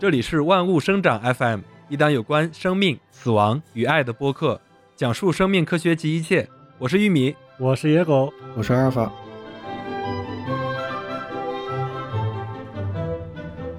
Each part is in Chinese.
这里是万物生长 FM，一档有关生命、死亡与爱的播客，讲述生命科学及一切。我是玉米，我是野狗，我是阿尔法。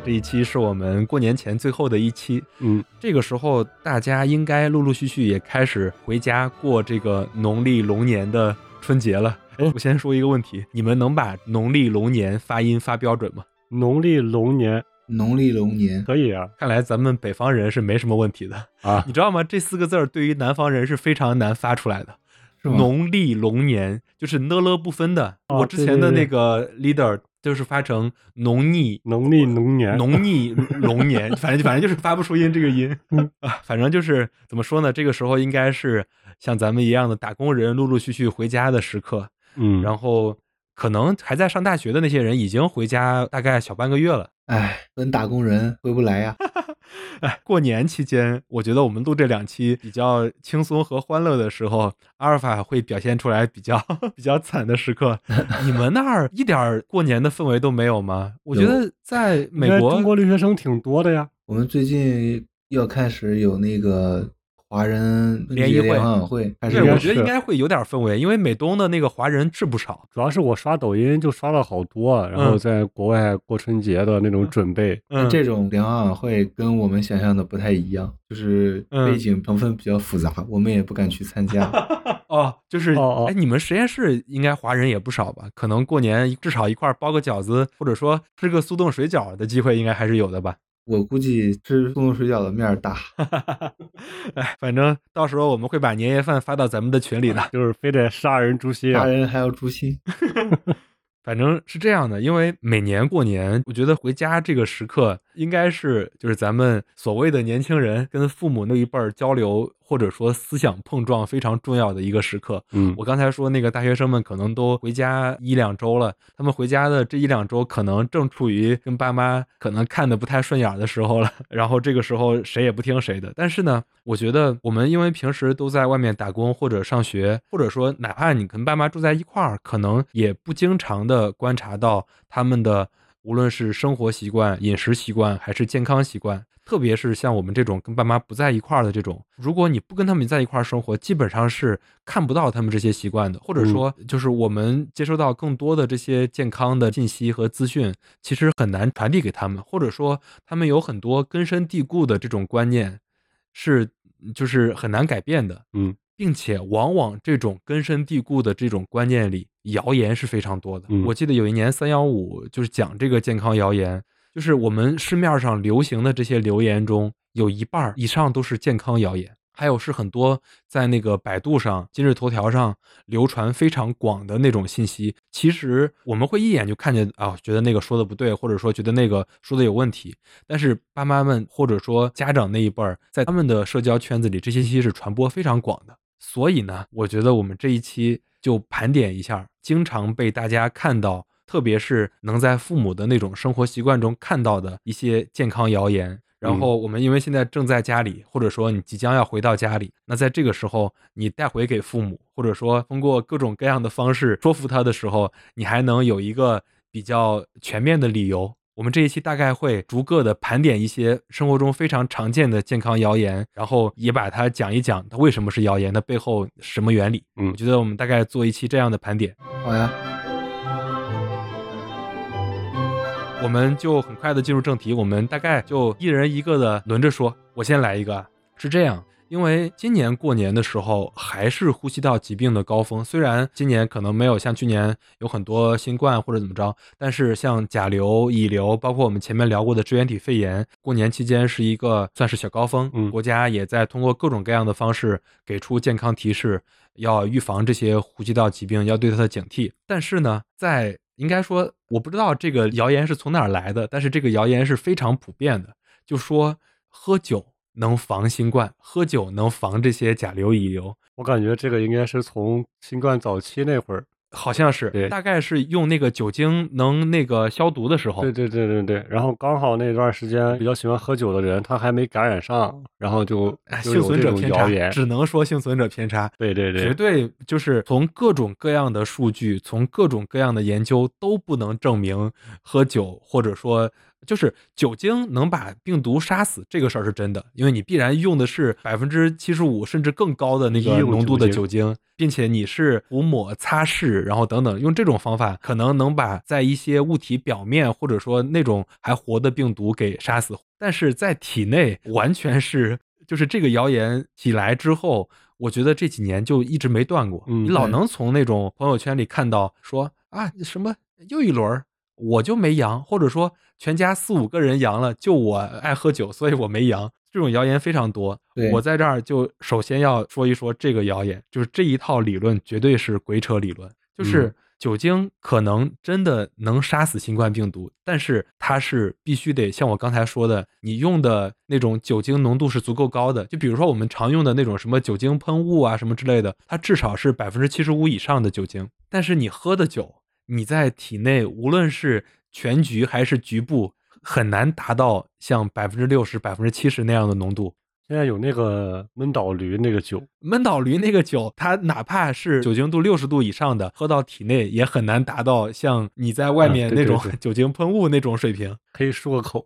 这一期是我们过年前最后的一期，嗯，这个时候大家应该陆陆续续也开始回家过这个农历龙年的春节了。哎我先说一个问题，你们能把农历龙年发音发标准吗？农历龙年农历龙年，可以啊看来咱们北方人是没什么问题的。啊 你知道吗？这四个字儿对于南方人是非常难发出来的。是吗？农历龙年就是呢了不分的。哦我之前的那个 leader 就是发成农历农历龙年，农历龙年，反正反正就是发不出音这个音嗯 啊，反正就是怎么说呢？这个时候应该是像咱们一样的打工人陆陆续续回家的时刻，嗯，然后可能还在上大学的那些人已经回家大概小半个月了。哎，本打工人回不来呀。哎，过年期间，我觉得我们录这两期比较轻松和欢乐的时候，阿尔法会表现出来比较 比较惨的时刻。你们那儿一点过年的氛围都没有吗？我觉得在美国，中国留学生挺多的呀。我们最近要开始有那个华人联谊会对，我觉得应该会有点氛围，因为美东的那个华人是不少。主要是我刷抖音就刷了好多，然后嗯在国外过春节的那种准备，嗯，这种联欢晚会跟我们想象的不太一样，就是嗯背景成分比较复杂，我们也不敢去参加。哦，就是哦哦哎，你们实验室应该华人也不少吧？可能过年至少一块儿包个饺子，或者说吃个速冻水饺的机会，应该还是有的吧？我估计吃速冻水饺的面儿大。哎，反正到时候我们会把年夜饭发到咱们的群里的。就是非得杀人诛心啊。杀人还要诛心，反正是这样的，因为每年过年，我觉得回家这个时刻应该是就是咱们所谓的年轻人跟父母那一辈儿交流或者说思想碰撞非常重要的一个时刻。嗯我刚才说那个大学生们可能都回家一两周了，他们回家的这一两周可能正处于跟爸妈可能看的不太顺眼的时候了，然后这个时候谁也不听谁的。但是呢，我觉得我们因为平时都在外面打工或者上学，或者说哪怕你跟爸妈住在一块儿，可能也不经常的观察到他们的无论是生活习惯、饮食习惯还是健康习惯。特别是像我们这种跟爸妈不在一块儿的这种，如果你不跟他们在一块儿生活，基本上是看不到他们这些习惯的，或者说就是我们接收到更多的这些健康的信息和资讯，其实很难传递给他们，或者说他们有很多根深蒂固的这种观念，是就是很难改变的。嗯并且往往这种根深蒂固的这种观念里，谣言是非常多的。嗯我记得有一年三幺五就是讲这个健康谣言，就是我们市面上流行的这些流言中，有一半以上都是健康谣言，还有是很多在那个百度上、今日头条上流传非常广的那种信息。其实我们会一眼就看见啊，觉得那个说的不对，或者说觉得那个说的有问题。但是爸妈们或者说家长那一辈儿，在他们的社交圈子里，这些信息是传播非常广的。所以呢，我觉得我们这一期就盘点一下，经常被大家看到，特别是能在父母的那种生活习惯中看到的一些健康谣言。然后我们因为现在正在家里，或者说你即将要回到家里，那在这个时候你带回给父母，或者说通过各种各样的方式说服他的时候，你还能有一个比较全面的理由。我们这一期大概会逐个的盘点一些生活中非常常见的健康谣言，然后也把它讲一讲它为什么是谣言，它背后什么原理。嗯我觉得我们大概做一期这样的盘点，好呀，我们就很快的进入正题，我们大概就一人一个的轮着说。我先来一个，是这样。因为今年过年的时候还是呼吸道疾病的高峰，虽然今年可能没有像去年有很多新冠或者怎么着，但是像甲流、乙流，包括我们前面聊过的支原体肺炎，过年期间是一个算是小高峰。嗯国家也在通过各种各样的方式给出健康提示，要预防这些呼吸道疾病，要对它的警惕。但是呢，在应该说，我不知道这个谣言是从哪儿来的，但是这个谣言是非常普遍的，就说喝酒能防新冠，喝酒能防这些甲流、乙流，我感觉这个应该是从新冠早期那会儿，好像是对大概是用那个酒精能那个消毒的时候对，对对对对。然后刚好那段时间比较喜欢喝酒的人，他还没感染上，然后就哎幸存者偏差。只能说幸存者偏差。对对对绝，对就是从各种各样的数据，从各种各样的研究都不能证明喝酒或者说就是酒精能把病毒杀死，这个事儿是真的，因为你必然用的是百分之七十五甚至更高的那个浓度的酒酒精，并且你是涂抹、擦拭，然后等等，用这种方法可能能把在一些物体表面或者说那种还活的病毒给杀死，但是在体内完全是就是这个谣言起来之后，我觉得这几年就一直没断过，嗯你老能从那种朋友圈里看到说啊什么又一轮儿我就没阳，或者说全家四五个人阳了，就我爱喝酒，所以我没阳。这种谣言非常多。我在这儿就首先要说一说这个谣言，就是这一套理论绝对是鬼扯理论，就是嗯酒精可能真的能杀死新冠病毒，但是它是必须得像我刚才说的，你用的那种酒精浓度是足够高的。就比如说我们常用的那种什么酒精喷雾啊什么之类的，它至少是百分之七十五以上的酒精，但是你喝的酒，你在体内无论是全局还是局部，很难达到像百分之六十、百分之七十那样的浓度。现在有那个闷倒驴那个酒，闷倒驴那个酒，它哪怕是酒精度六十度以上的，喝到体内也很难达到像你在外面那种 酒精喷雾那种水平。可以漱个口。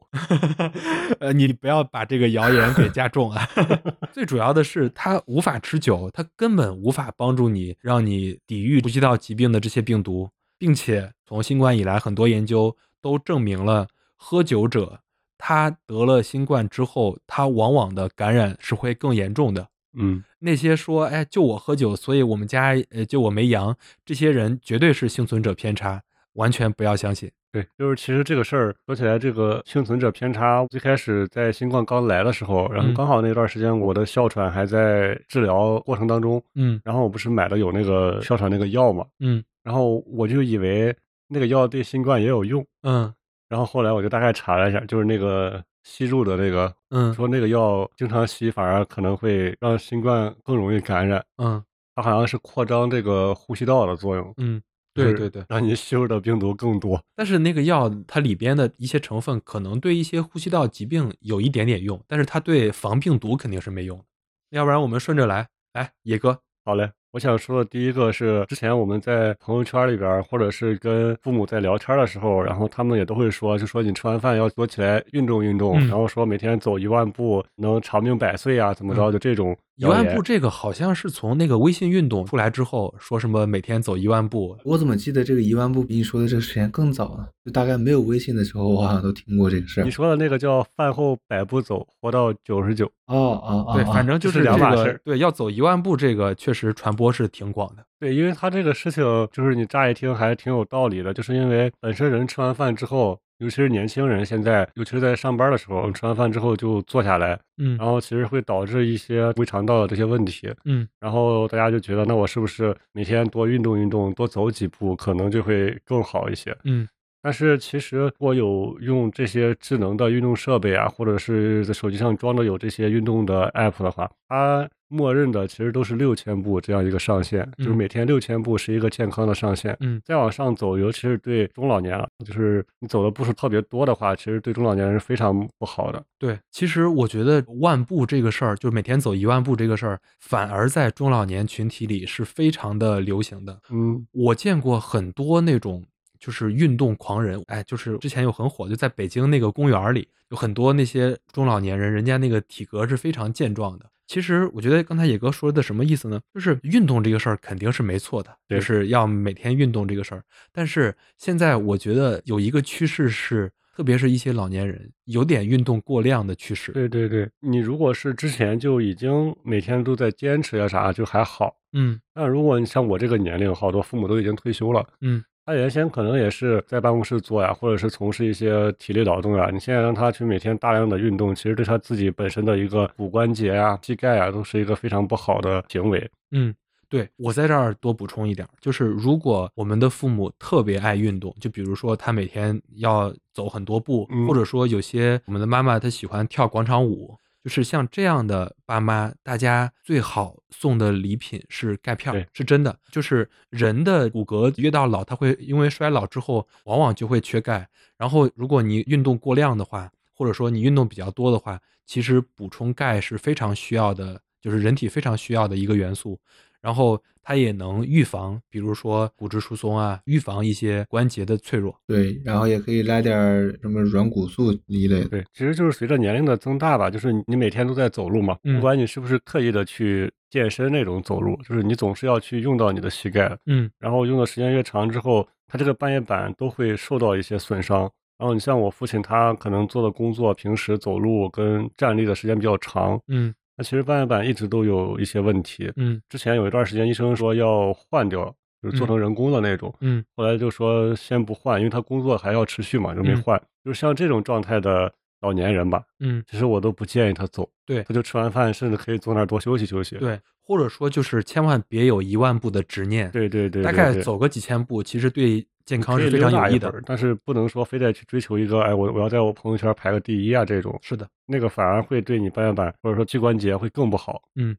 呃，你不要把这个谣言给加重啊。最主要的是，它无法持久，它根本无法帮助你，让你抵御呼吸道疾病的这些病毒，并且从新冠以来，很多研究都证明了，喝酒者他得了新冠之后，他往往的感染是会更严重的。嗯，那些说，哎，就我喝酒，所以我们家呃就我没阳，这些人绝对是幸存者偏差，完全不要相信。对，就是其实这个事儿说起来，这个幸存者偏差，最开始在新冠刚来的时候，然后嗯刚好那段时间我的哮喘还在治疗过程当中，嗯然后我不是买了有那个哮喘那个药嘛，嗯然后我就以为那个药对新冠也有用，嗯然后后来我就大概查了一下，就是那个吸入的那个，嗯说那个药经常吸反而可能会让新冠更容易感染，嗯它好像是扩张这个呼吸道的作用，嗯，对对对。让你吸入的病毒更多。但是那个药它里边的一些成分可能对一些呼吸道疾病有一点点用，但是它对防病毒肯定是没用的。要不然我们顺着来，来野哥，好嘞，我想说的第一个是，之前我们在朋友圈里边，或者是跟父母在聊天的时候，然后他们也都会说，就说你吃完饭要多起来运动运动，嗯。然后说每天走一万步能长命百岁啊，怎么着，就这种嗯一万步这个好像是从那个微信运动出来之后，说什么每天走一万步，我怎么记得这个一万步比你说的这个时间更早呢？就大概没有微信的时候，我好像都听过这个事儿你。说的那个叫饭后百步走，活到九十九。哦哦哦，对，哦反正就是两码事儿对，要走一万步这个确实传播是挺广的。对，因为他这个事情，就是你乍一听还挺有道理的，就是因为本身人吃完饭之后，尤其是年轻人，现在尤其是在上班的时候，吃完饭之后就坐下来，嗯。然后其实会导致一些胃肠道的这些问题，嗯。然后大家就觉得，那我是不是每天多运动运动，多走几步，可能就会更好一些？嗯。但是其实如果有用这些智能的运动设备啊，或者是在手机上装的有这些运动的 app 的话，它默认的其实都是六千步这样一个上限，就是嗯每天六千步是一个健康的上限。嗯再往上走，尤其是对中老年了，就是你走的步数特别多的话，其实对中老年人是非常不好的。对，其实我觉得万步这个事儿，就是每天走一万步这个事儿，反而在中老年群体里是非常的流行的。嗯我见过很多那种就是运动狂人，哎，就是之前有很火，就在北京那个公园里，有很多那些中老年人，人家那个体格是非常健壮的。其实我觉得刚才野哥说的什么意思呢？就是运动这个事儿肯定是没错的，对就是要每天运动这个事儿。但是现在我觉得有一个趋势是，特别是一些老年人有点运动过量的趋势。对对对，你如果是之前就已经每天都在坚持呀啥，就还好。嗯但如果你像我这个年龄，好多父母都已经退休了，嗯他原先可能也是在办公室做呀，或者是从事一些体力劳动呀。你现在让他去每天大量的运动，其实对他自己本身的一个骨关节呀、膝盖啊，都是一个非常不好的行为。嗯，对我在这儿多补充一点儿，就是如果我们的父母特别爱运动，就比如说他每天要走很多步，嗯或者说有些我们的妈妈她喜欢跳广场舞，就是像这样的爸妈，大家最好送的礼品是钙片儿，是真的。就是人的骨骼越到老，他会因为衰老之后，往往就会缺钙。然后如果你运动过量的话，或者说你运动比较多的话，其实补充钙是非常需要的，就是人体非常需要的一个元素。然后它也能预防，比如说骨质疏松啊，预防一些关节的脆弱。对，然后也可以来点什么软骨素一类的。对，其实就是随着年龄的增大吧，就是你每天都在走路嘛，嗯不管你是不是刻意的去健身那种走路，就是你总是要去用到你的膝盖，嗯然后用的时间越长之后，它这个半月板都会受到一些损伤。然后你像我父亲，他可能做的工作，平时走路跟站立的时间比较长，嗯那其实半月板一直都有一些问题。嗯之前有一段时间，医生说要换掉，就是做成人工的那种。嗯后来就说先不换，因为他工作还要持续嘛，就没嗯换。就是像这种状态的老年人吧，嗯，其实我都不建议他走。对他就吃完饭，甚至可以坐那儿多休息休息。对，或者说就是千万别有一万步的执念。对对对，大对对概走个几千步，其实对健康是非常有益的。但是不能说非得去追求一个，哎，我我要在我朋友圈排个第一啊这种，是的，那个反而会对你半月板或者说膝关节会更不好。嗯，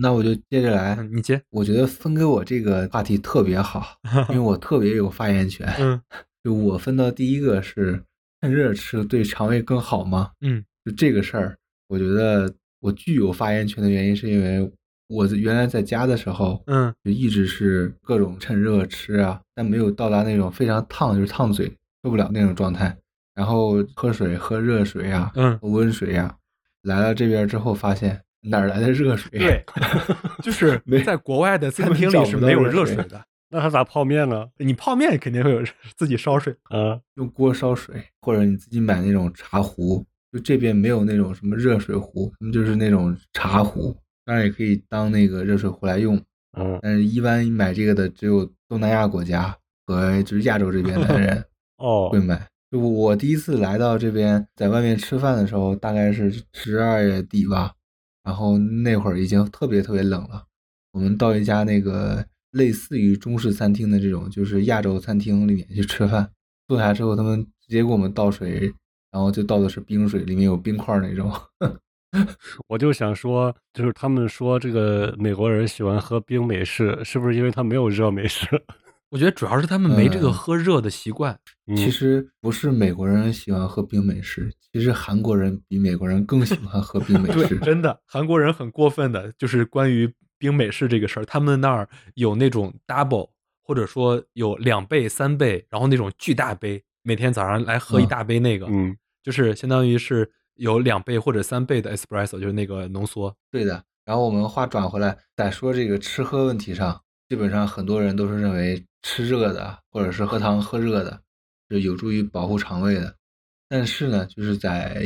那我就接着来。嗯，你接。我觉得分给我这个话题特别好，因为我特别有发言权。嗯 就我分到第一个是趁热吃对肠胃更好吗？嗯就这个事儿，我觉得我具有发言权的原因是因为我原来在家的时候，嗯就一直是各种趁热吃啊，但没有到达那种非常烫，就是烫嘴受不了那种状态。然后喝水喝热水呀、嗯，喝温水呀、来了这边之后发现哪儿来的热水？对，就是没在国外的餐厅里是没有热水热水的。那他咋泡面呢？你泡面肯定会有 自己烧水。啊，用锅烧水，或者你自己买那种茶壶。就这边没有那种什么热水壶，他们就是那种茶壶，当然也可以当那个热水壶来用。嗯，但是一般买这个的只有东南亚国家和就是亚洲这边的人 哦会，买。就我第一次来到这边，在外面吃饭的时候，大概是十二月底吧，然后那会儿已经特别特别冷了。我们到一家那个类似于中式餐厅的这种，就是亚洲餐厅里面去吃饭，坐下之后，他们直接给我们倒水，然后就倒的是冰水，里面有冰块儿那种。我就想说，就是他们说这个美国人喜欢喝冰美式，是不是因为他没有热美式？我觉得主要是他们没这个嗯喝热的习惯。嗯其实不是美国人喜欢喝冰美式，其实韩国人比美国人更喜欢喝冰美 对，式。真的，韩国人很过分的，就是关于冰美式这个事儿，他们那儿有那种 double，或者说有两倍、三倍，然后那种巨大杯，每天早上来喝一嗯大杯那个，嗯，就是相当于是有两倍或者三倍的 espresso，就是那个浓缩。对的。然后我们话转回来，在说这个吃喝问题上，基本上很多人都是认为吃热的或者是喝汤喝热的是有助于保护肠胃的。但是呢，就是在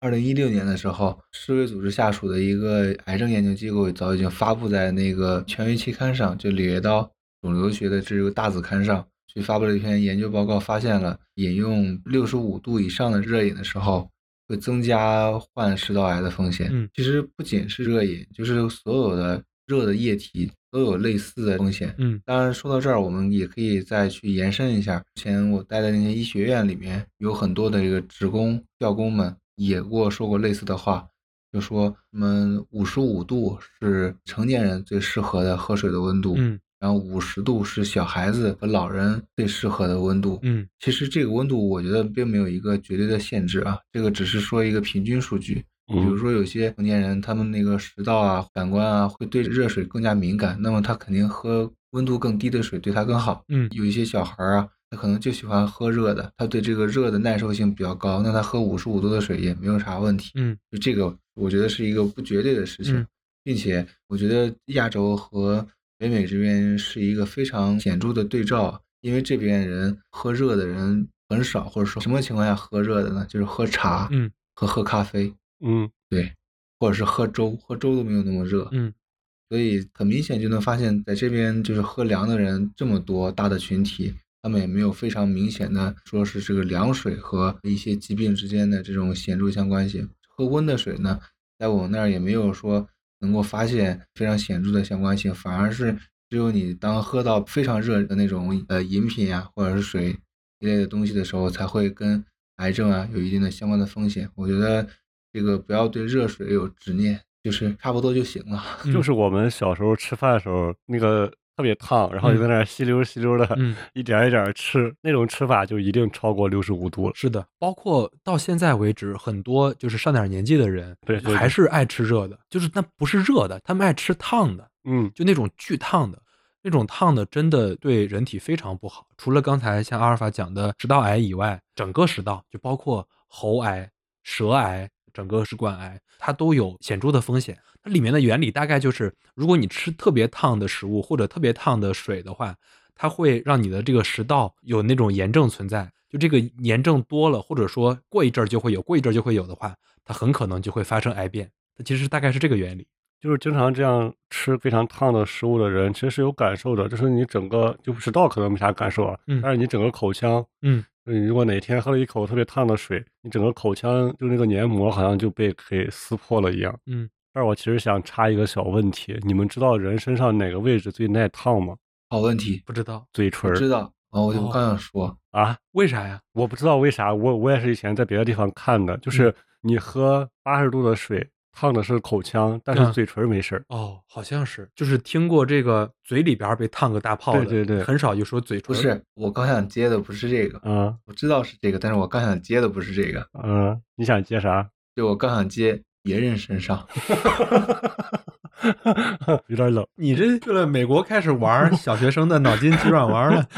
二零一六年的时候，世卫组织下属的一个癌症研究机构早已经发布在那个权威期刊上，就《柳叶刀肿瘤学》的这个大子刊上，去发布了一篇研究报告，发现了饮用六十五度以上的热饮的时候，会增加患食道癌的风险。嗯其实不仅是热饮，就是所有的热的液体都有类似的风险。嗯当然，说到这儿，我们也可以再去延伸一下。之前我待的那些医学院里面，有很多的这个职工、教工们也给我说过类似的话，就说我们五十五度是成年人最适合的喝水的温度，嗯然后五十度是小孩子和老人最适合的温度。嗯其实这个温度我觉得并没有一个绝对的限制啊，这个只是说一个平均数据。比如嗯说有些成年人，他们那个食道啊、感官啊会对热水更加敏感，那么他肯定喝温度更低的水对他更好。嗯有一些小孩儿啊，他可能就喜欢喝热的，他对这个热的耐受性比较高，那他喝五十五度的水也没有啥问题。嗯就这个，我觉得是一个不绝对的事情，嗯并且我觉得亚洲和北美这边是一个非常显著的对照，因为这边人喝热的人很少，或者说什么情况下喝热的呢？就是喝茶，嗯和喝咖啡，嗯对，或者是喝粥，喝粥都没有那么热，嗯所以很明显就能发现，在这边就是喝凉的人这么多大的群体，他们也没有非常明显的说是这个凉水和一些疾病之间的这种显著相关性。喝温的水呢，在我们那儿也没有说能够发现非常显著的相关性，反而是只有你当喝到非常热的那种呃饮品啊或者是水一类的东西的时候，才会跟癌症啊有一定的相关的风险。我觉得这个不要对热水有执念，就是差不多就行了。嗯就是我们小时候吃饭的时候，那个特别烫，然后就在那儿吸溜吸溜的，嗯 一点一点吃，那种吃法就一定超过六十五度了。是的，包括到现在为止，很多就是上点年纪的人，对还是爱吃热的，就是那不是热的，他们爱吃烫的。嗯就那种巨烫的，那种烫的真的对人体非常不好。除了刚才像阿尔法讲的食道癌以外，整个食道就包括喉癌、舌癌、整个食管癌，它都有显著的风险。它里面的原理大概就是，如果你吃特别烫的食物或者特别烫的水的话，它会让你的这个食道有那种炎症存在。就这个炎症多了，或者说过一阵儿就会有，过一阵儿就会有的话，它很可能就会发生癌变。它其实大概是这个原理。就是经常这样吃非常烫的食物的人，其实是有感受的，就是你整个就食道可能没啥感受啊，嗯但是你整个口腔，嗯，你如果哪天喝了一口特别烫的水，你整个口腔就那个黏膜好像就被给撕破了一样。嗯，但是我其实想插一个小问题，你们知道人身上哪个位置最耐烫吗？好问题，不知道嘴唇知道啊，我就哦刚想说，啊，为啥呀？我不知道为啥，我我也是以前在别的地方看的，嗯就是你喝八十度的水，烫的是口腔，但是嗯嘴唇没事儿。哦，好像是，就是听过这个嘴里边儿被烫个大泡的，对对对很少就说嘴唇。不是，我刚想接的不是这个，嗯我知道是这个，但是我刚想接的不是这个，嗯，你想接啥？就我刚想接别人身上，有点冷。你这去了美国开始玩小学生的脑筋急转弯了。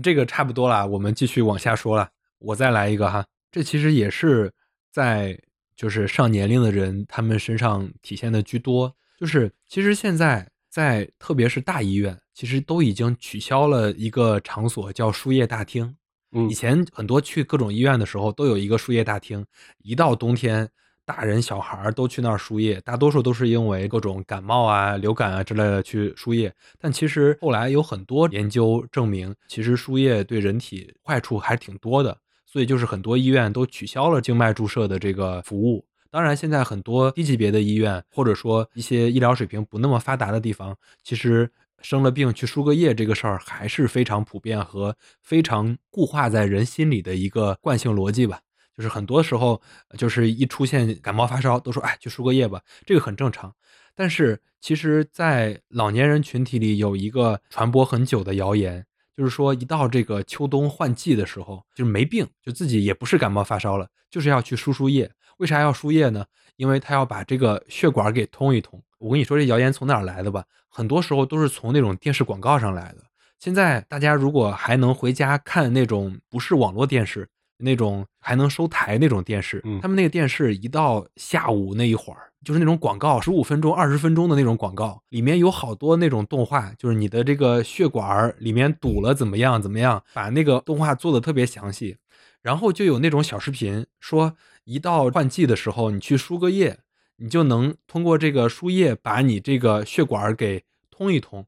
这个差不多了，我们继续往下说了。我再来一个哈，这其实也是在就是上年龄的人他们身上体现的居多。就是其实现在在特别是大医院，其实都已经取消了一个场所叫输液大厅。嗯以前很多去各种医院的时候，都有一个输液大厅。一到冬天，大人小孩儿都去那儿输液，大多数都是因为各种感冒啊、流感啊之类的去输液。但其实后来有很多研究证明，其实输液对人体坏处还挺多的。所以就是很多医院都取消了静脉注射的这个服务。当然，现在很多低级别的医院，或者说一些医疗水平不那么发达的地方，其实生了病去输个液这个事儿还是非常普遍和非常固化在人心里的一个惯性逻辑吧。就是很多时候，就是一出现感冒发烧，都说哎去输个液吧，这个很正常。但是其实，在老年人群体里有一个传播很久的谣言，就是说一到这个秋冬换季的时候，就是没病，就自己也不是感冒发烧了，就是要去输输液。为啥要输液呢？因为他要把这个血管给通一通。我跟你说，这谣言从哪儿来的吧？很多时候都是从那种电视广告上来的。现在大家如果还能回家看那种不是网络电视，那种还能收台那种电视，嗯他们那个电视一到下午那一会儿，就是那种广告，十五分钟、二十分钟的那种广告，里面有好多那种动画，就是你的这个血管儿里面堵了怎么样怎么样，把那个动画做的特别详细。然后就有那种小视频说，一到换季的时候，你去输个液，你就能通过这个输液把你这个血管儿给通一通，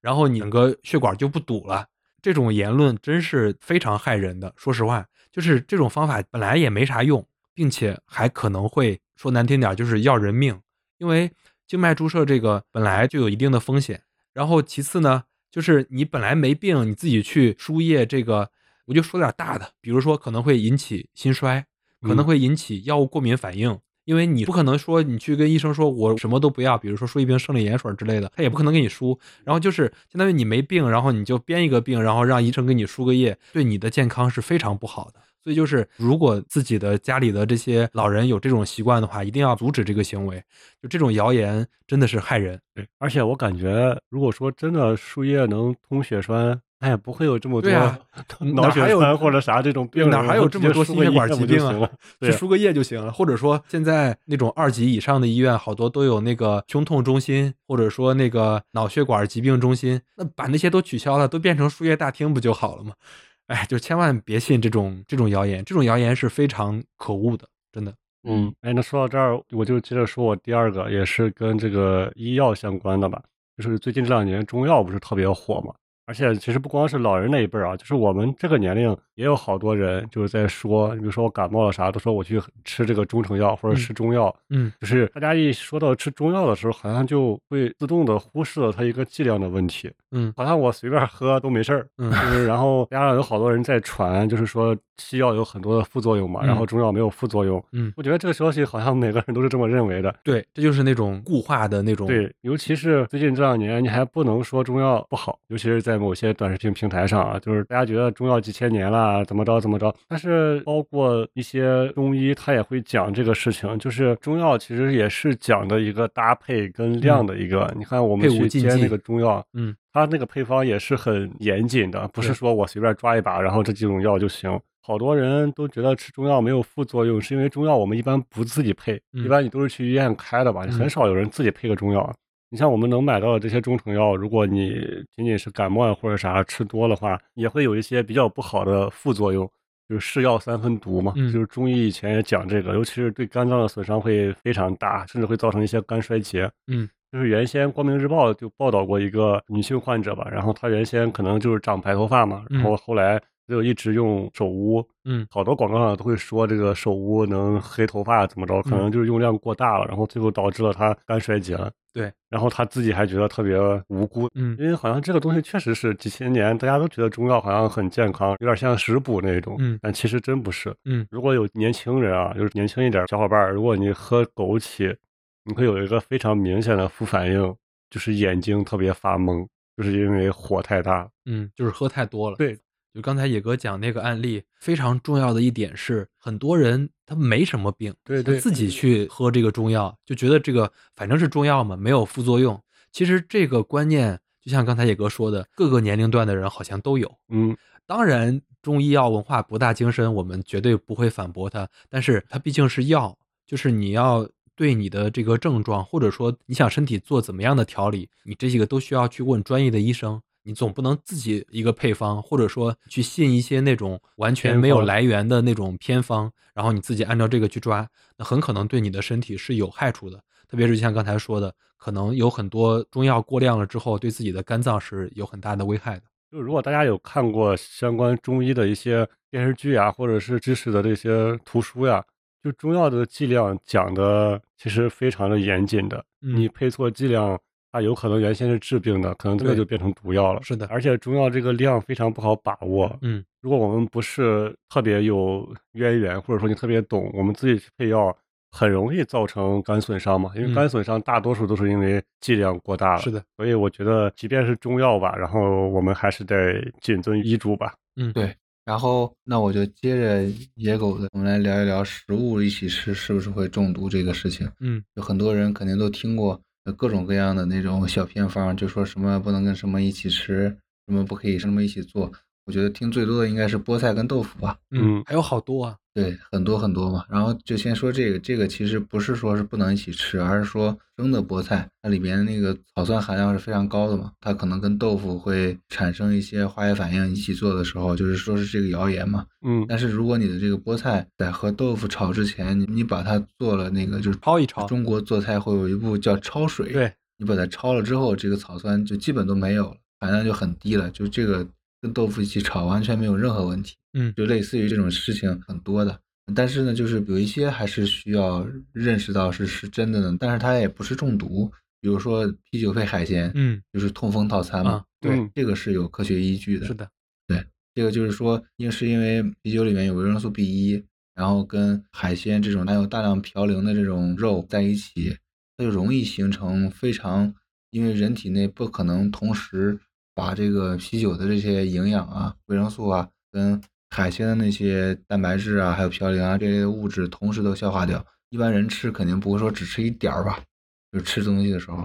然后你整个血管就不堵了。这种言论真是非常害人的。说实话，就是这种方法本来也没啥用，并且还可能会说难听点儿就是要人命，因为静脉注射这个本来就有一定的风险。然后其次呢，就是你本来没病，你自己去输液，这个我就说点大的，比如说可能会引起心衰，可能嗯会引起药物过敏反应。因为你不可能说你去跟医生说我什么都不要，比如说输一瓶生理盐水之类的，他也不可能给你输。然后就是相当于你没病，然后你就编一个病，然后让医生给你输个液，对你的健康是非常不好的。所以就是，如果自己的家里的这些老人有这种习惯的话，一定要阻止这个行为。就这种谣言真的是害人。对，而且我感觉，如果说真的输液能通血栓，那也不会有这么多 脑血栓或者啥这种病，哪还有这么多心血管疾病啊？对去输个液就行了，或者说现在那种二级以上的医院，好多都有那个胸痛中心，或者说那个脑血管疾病中心，那把那些都取消了，都变成输液大厅不就好了吗？哎，就千万别信这种这种谣言，这种谣言是非常可恶的，真的。嗯，哎，那说到这儿，我就接着说我第二个，也是跟这个医药相关的吧，就是最近这两年中药不是特别火嘛，而且其实不光是老人那一辈儿啊，就是我们这个年龄也有好多人就是在说，比如说我感冒了啥，都说我去吃这个中成药或者嗯吃中药，嗯就是大家一说到吃中药的时候，好像就会自动的忽视了它一个剂量的问题，嗯好像我随便喝都没事儿，嗯就是 然后加上有好多人在传，就是说西药有很多的副作用嘛，嗯然后中药没有副作用。嗯，我觉得这个消息好像每个人都是这么认为的。对，这就是那种固化的那种。对，尤其是最近这两年，你还不能说中药不好，尤其是在某些短视频平台上啊，就是大家觉得中药几千年了啊，怎么着怎么着。但是包括一些中医，他也会讲这个事情，就是中药其实也是讲的一个搭配跟量的一个。你看我们去煎那个中药，嗯，它那个配方也是很严谨的，不是说我随便抓一把，然后这几种药就行。好多人都觉得吃中药没有副作用，是因为中药我们一般不自己配，一般你都是去医院开的吧，很少有人自己配个中药。你像我们能买到的这些中成药，如果你仅仅是感冒或者啥吃多的话，也会有一些比较不好的副作用，就是是药三分毒嘛。就是中医以前也讲这个，尤其是对肝脏的损伤会非常大，甚至会造成一些肝衰竭。嗯，就是原先光明日报就报道过一个女性患者吧，然后她原先可能就是长白头发嘛，然后后来。就一直用手污，嗯，好多广告上都会说这个手污能黑头发怎么着，可能就是用量过大了，然后最后导致了他肝衰竭了。对，然后他自己还觉得特别无辜，嗯，因为好像这个东西确实是几千年大家都觉得中药好像很健康，有点像食补那种，嗯，但其实真不是，嗯，如果有年轻人啊，就是年轻一点小伙伴，如果你喝枸杞，你会有一个非常明显的副反应，就是眼睛特别发蒙，就是因为火太大，嗯，就是喝太多了，对。就刚才野哥讲那个案例，非常重要的一点是，很多人他没什么病，对对，自己去喝这个中药，就觉得这个反正是中药嘛，没有副作用。其实这个观念，就像刚才野哥说的，各个年龄段的人好像都有。嗯，当然，中医药文化博大精深，我们绝对不会反驳它。但是它毕竟是药，就是你要对你的这个症状，或者说你想身体做怎么样的调理，你这几个都需要去问专业的医生。你总不能自己一个配方，或者说去信一些那种完全没有来源的那种偏方，然后你自己按照这个去抓，那很可能对你的身体是有害处的。特别是像刚才说的，可能有很多中药过量了之后，对自己的肝脏是有很大的危害的。就如果大家有看过相关中医的一些电视剧啊，或者是知识的这些图书呀，就中药的剂量讲的其实非常的严谨的，你配错剂量。它有可能原先是治病的，可能这个就变成毒药了。是的，而且中药这个量非常不好把握。嗯，如果我们不是特别有渊源，或者说你特别懂，我们自己去配药，很容易造成肝损伤嘛。因为肝损伤大多数都是因为剂量过大了。是的，所以我觉得，即便是中药吧，然后我们还是得谨遵医嘱吧。嗯，对。然后那我就接着野狗的，我们来聊一聊食物一起吃是不是会中毒这个事情。嗯，有很多人肯定都听过。各种各样的那种小偏方，就说什么不能跟什么一起吃，什么不可以什么一起做。我觉得听最多的应该是菠菜跟豆腐吧。嗯，还有好多啊。对，很多很多嘛。然后就先说这个，这个其实不是说是不能一起吃，而是说生的菠菜它里边那个草酸含量是非常高的嘛，它可能跟豆腐会产生一些化学反应，一起做的时候就是说是这个谣言嘛。嗯。但是如果你的这个菠菜在和豆腐炒之前，你你把它做了那个就是焯一焯。中国做菜会有一步叫焯水。对。你把它焯了之后，这个草酸就基本都没有了，含量就很低了。就这个跟豆腐一起炒，完全没有任何问题。嗯，就类似于这种事情很多的。但是呢，就是有一些还是需要认识到是是真的呢，但是它也不是中毒。比如说啤酒配海鲜，嗯，就是痛风套餐嘛。对，这个是有科学依据的。是的，对，这个就是说，因为是因为啤酒里面有维生素 B 一，然后跟海鲜这种含有大量嘌呤的这种肉在一起，它就容易形成非常，因为人体内不可能同时把这个啤酒的这些营养啊、维生素啊跟海鲜的那些蛋白质啊，还有嘌呤啊这类的物质同时都消化掉。一般人吃肯定不会说只吃一点儿吧，就吃东西的时候，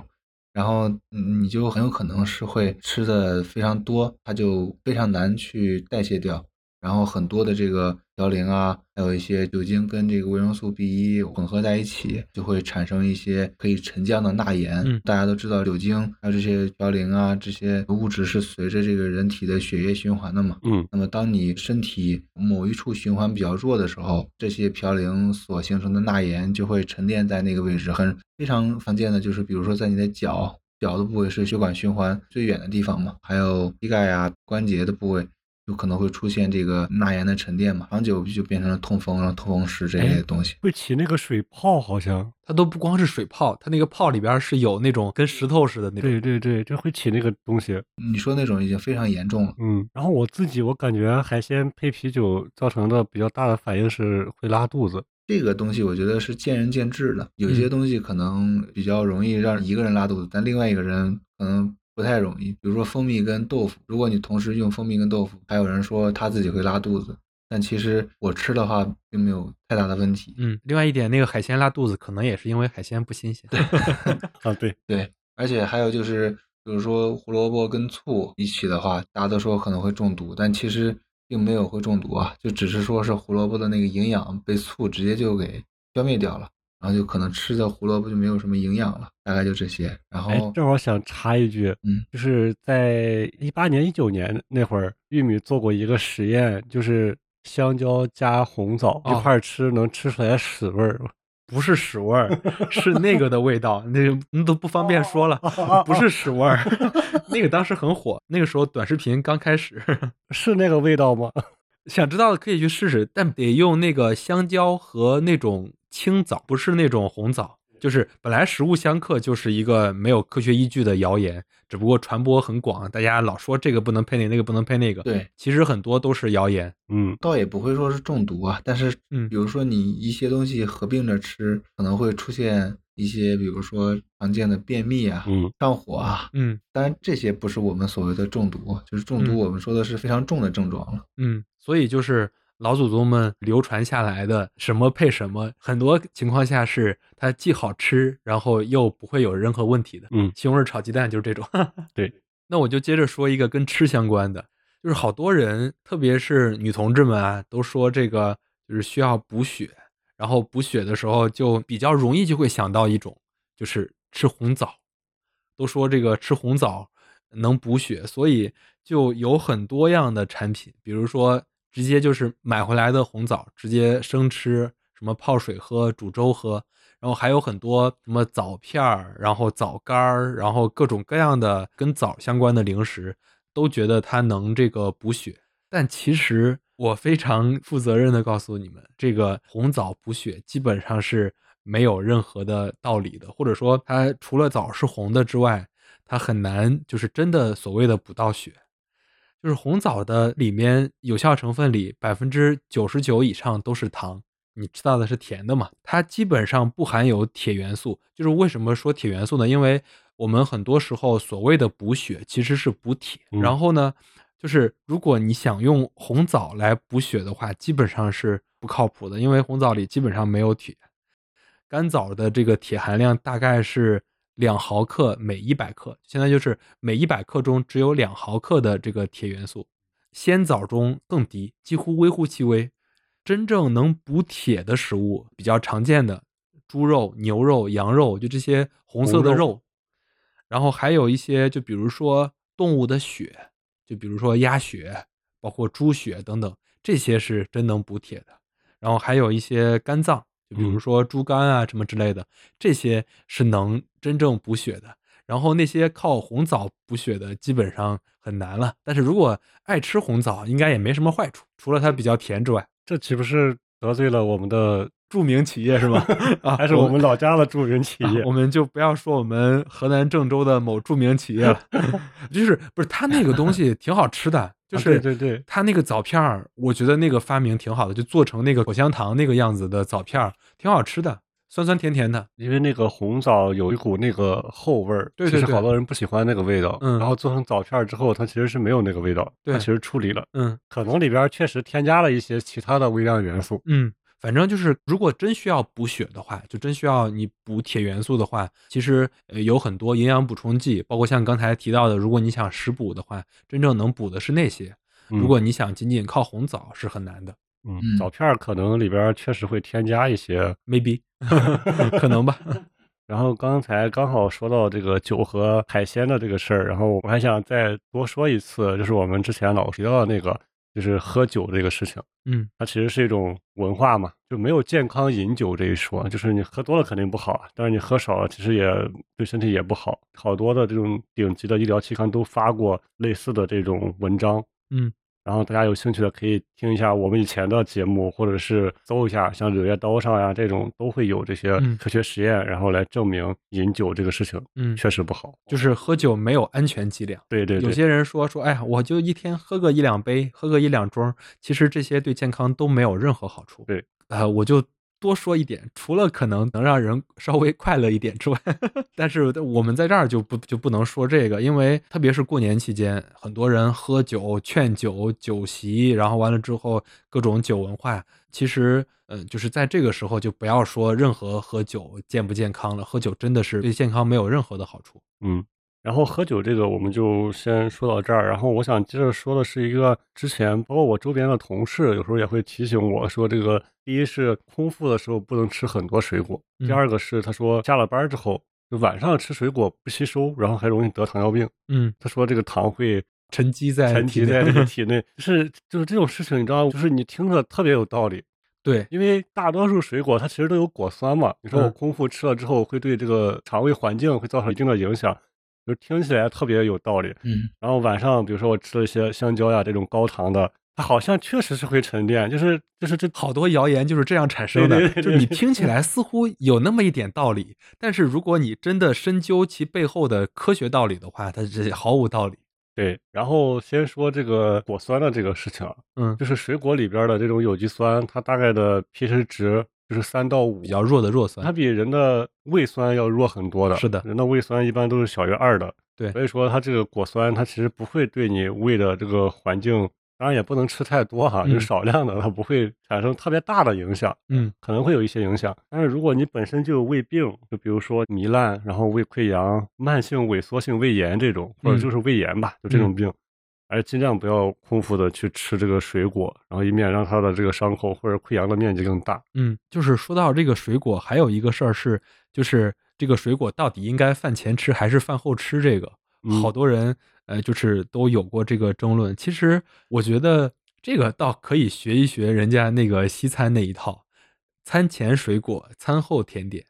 然后你就很有可能是会吃的非常多，它就非常难去代谢掉。然后很多的这个嘌呤啊，还有一些酒精跟这个维生素 B 一混合在一起，就会产生一些可以沉降的钠盐。嗯，大家都知道酒精还有这些嘌呤啊，这些物质是随着这个人体的血液循环的嘛。嗯，那么当你身体某一处循环比较弱的时候，这些嘌呤所形成的钠盐就会沉淀在那个位置。很非常常见的就是，比如说在你的脚，脚的部位是血管循环最远的地方嘛，还有膝盖啊、关节的部位。有可能会出现这个钠盐的沉淀嘛，长久就变成了痛风，然后痛风石这类的东西。会起那个水泡，好像它都不光是水泡，它那个泡里边是有那种跟石头似的那种。对对对，就会起那个东西。你说那种已经非常严重了。嗯，然后我自己我感觉海鲜配啤酒造成的比较大的反应是会拉肚子。这个东西我觉得是见仁见智的，有些东西可能比较容易让一个人拉肚子，但另外一个人可能。不太容易。比如说蜂蜜跟豆腐，如果你同时用蜂蜜跟豆腐，还有人说他自己会拉肚子，但其实我吃的话并没有太大的问题。嗯，另外一点，那个海鲜拉肚子，可能也是因为海鲜不新鲜。对，啊，对对，而且还有就是，比如说胡萝卜跟醋一起的话，大家都说可能会中毒，但其实并没有会中毒啊，就只是说是胡萝卜的那个营养被醋直接就给消灭掉了，然后就可能吃的胡萝卜就没有什么营养了，大概就这些。然哎后，正好想插一句，嗯，就是在一八年、一九年那会儿，玉米做过一个实验，就是香蕉加红枣一哦块儿吃，能吃出来屎味儿。不是屎味儿，是那个的味道，那个那都不方便说了，不是屎味儿。那个当时很火，那个时候短视频刚开始，是那个味道吗？想知道的可以去试试，但得用那个香蕉和那种青枣，不是那种红枣。就是本来食物相克就是一个没有科学依据的谣言，只不过传播很广，大家老说这个不能配那个，那个不能配那个。对，其实很多都是谣言。嗯，倒也不会说是中毒啊，但是，嗯比如说你一些东西合并着吃，可能会出现一些，比如说常见的便秘啊、嗯上火啊。嗯当然，这些不是我们所谓的中毒，就是中毒，嗯我们说的是非常重的症状了。嗯，所以就是老祖宗们流传下来的什么配什么，很多情况下是它既好吃，然后又不会有任何问题的。嗯西红柿炒鸡蛋就是这种。对，那我就接着说一个跟吃相关的，就是好多人，特别是女同志们啊，都说这个就是需要补血，然后补血的时候就比较容易就会想到一种，就是吃红枣，都说这个吃红枣能补血，所以就有很多样的产品，比如说直接就是买回来的红枣，直接生吃，什么泡水喝、煮粥喝，然后还有很多什么枣片儿，然后枣干儿，然后各种各样的跟枣相关的零食，都觉得它能这个补血。但其实我非常负责任的告诉你们，这个红枣补血基本上是没有任何的道理的，或者说它除了枣是红的之外，它很难就是真的所谓的补到血。就是红枣的里面有效成分里百分之九十九以上都是糖，你知道的是甜的嘛？它基本上不含有铁元素。就是为什么说铁元素呢？因为我们很多时候所谓的补血其实是补铁，嗯然后呢，就是如果你想用红枣来补血的话，基本上是不靠谱的，因为红枣里基本上没有铁。干枣的这个铁含量大概是两毫克每一百克，现在就是每一百克中只有两毫克的这个铁元素。鲜枣中更低，几乎微乎其微。真正能补铁的食物比较常见的，猪肉、牛肉、羊肉，就这些红色的肉肉。然后还有一些，就比如说动物的血，就比如说鸭血，包括猪血等等，这些是真能补铁的。然后还有一些肝脏，就比如嗯说猪肝啊什么之类的，这些是能真正补血的。然后那些靠红枣补血的，基本上很难了。但是如果爱吃红枣，应该也没什么坏处，除了它比较甜之外。这岂不是得罪了我们的？著名企业是吗？啊，还是我们老家的著名企业？啊我们就不要说我们河南郑州的某著名企业了，就是不是他那个东西挺好吃的，就啊是对对对他那个枣片儿，我觉得那个发明挺好的，就做成那个口香糖那个样子的枣片儿，挺好吃的，酸酸甜甜的。因为那个红枣有一股那个后味儿，对对对其实好多人不喜欢那个味道。嗯然后做成枣片儿之后，它其实是没有那个味道，对它其实处理了，嗯可能里边确实添加了一些其他的微量元素。嗯，反正就是如果真需要补血的话，就真需要你补铁元素的话，其实呃有很多营养补充剂，包括像刚才提到的，如果你想食补的话，真正能补的是那些。嗯如果你想仅仅靠红枣是很难的嗯嗯枣片儿可能里边儿确实会添加一些。maybe 可能吧。然后刚才刚好说到这个酒和海鲜的这个事儿，然后我还想再多说一次，就是我们之前老提到的那个，就是喝酒这个事情。嗯它其实是一种文化嘛，就没有健康饮酒这一说，就是你喝多了肯定不好，但是你喝少了其实也对身体也不好。好多的这种顶级的医疗期刊都发过类似的这种文章，嗯然后大家有兴趣的可以听一下我们以前的节目，或者是搜一下像《柳叶刀》上呀这种都会有这些嗯科学实验，然后来证明饮酒这个事情嗯，确实不好。就是喝酒没有安全剂量。对对对，有些人说说，哎呀，我就一天喝个一两杯，喝个一两盅，其实这些对健康都没有任何好处。对，呃，我就多说一点，除了可能能让人稍微快乐一点之外，但是我们在这儿就不就不能说这个，因为特别是过年期间，很多人喝酒、劝酒、酒席，然后完了之后各种酒文化，其实，嗯，就是在这个时候就不要说任何喝酒健不健康了，喝酒真的是对健康没有任何的好处。嗯。然后喝酒这个我们就先说到这儿。然后我想接着说的是一个之前包括我周边的同事有时候也会提醒我说，这个第一是空腹的时候不能吃很多水果，第二个是他说下了班之后晚上吃水果不吸收，然后还容易得糖尿病。嗯，他说这个糖会沉积在沉积在这个体 内，就是就是这种事情，你知道，就是你听着特别有道理。对，因为大多数水果它其实都有果酸嘛，你说我空腹吃了之后会对这个肠胃环境会造成一定的影响。就听起来特别有道理，嗯，然后晚上比如说我吃了一些香蕉呀这种高糖的，它好像确实是会沉淀，就是就是这好多谣言就是这样产生的，就是你听起来似乎有那么一点道理，但是如果你真的深究其背后的科学道理的话，它是毫无道理。对，然后先说这个果酸的这个事情，嗯，就是水果里边的这种有机酸，它大概的 pH 值。就是三到五比较弱的弱酸，它比人的胃酸要弱很多的。是的，人的胃酸一般都是小于二的。对，所以说它这个果酸，它其实不会对你胃的这个环境，当然也不能吃太多哈，就少量的，它不会产生特别大的影响。嗯，可能会有一些影响，但是如果你本身就有胃病，就比如说糜烂，然后胃溃疡、慢性萎缩性胃炎这种，或者就是胃炎吧，就这种病。而尽量不要空腹的去吃这个水果，然后以免让它的这个伤口或者溃疡的面积更大。嗯，就是说到这个水果，还有一个事儿是，就是这个水果到底应该饭前吃还是饭后吃？这个好多人呃，就是都有过这个争论。其实我觉得这个倒可以学一学人家那个西餐那一套，餐前水果，餐后甜点。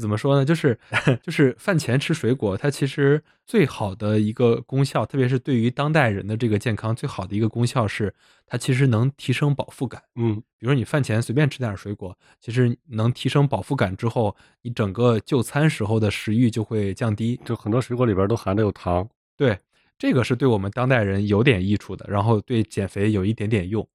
怎么说呢？就是 就是饭前吃水果，它其实最好的一个功效，特别是对于当代人的这个健康，最好的一个功效是，它其实能提升饱腹感。嗯，比如说你饭前随便吃点水果，其实能提升饱腹感之后，你整个就餐时候的食欲就会降低。就很多水果里边都含的有糖，对，这个是对我们当代人有点益处的，然后对减肥有一点点用。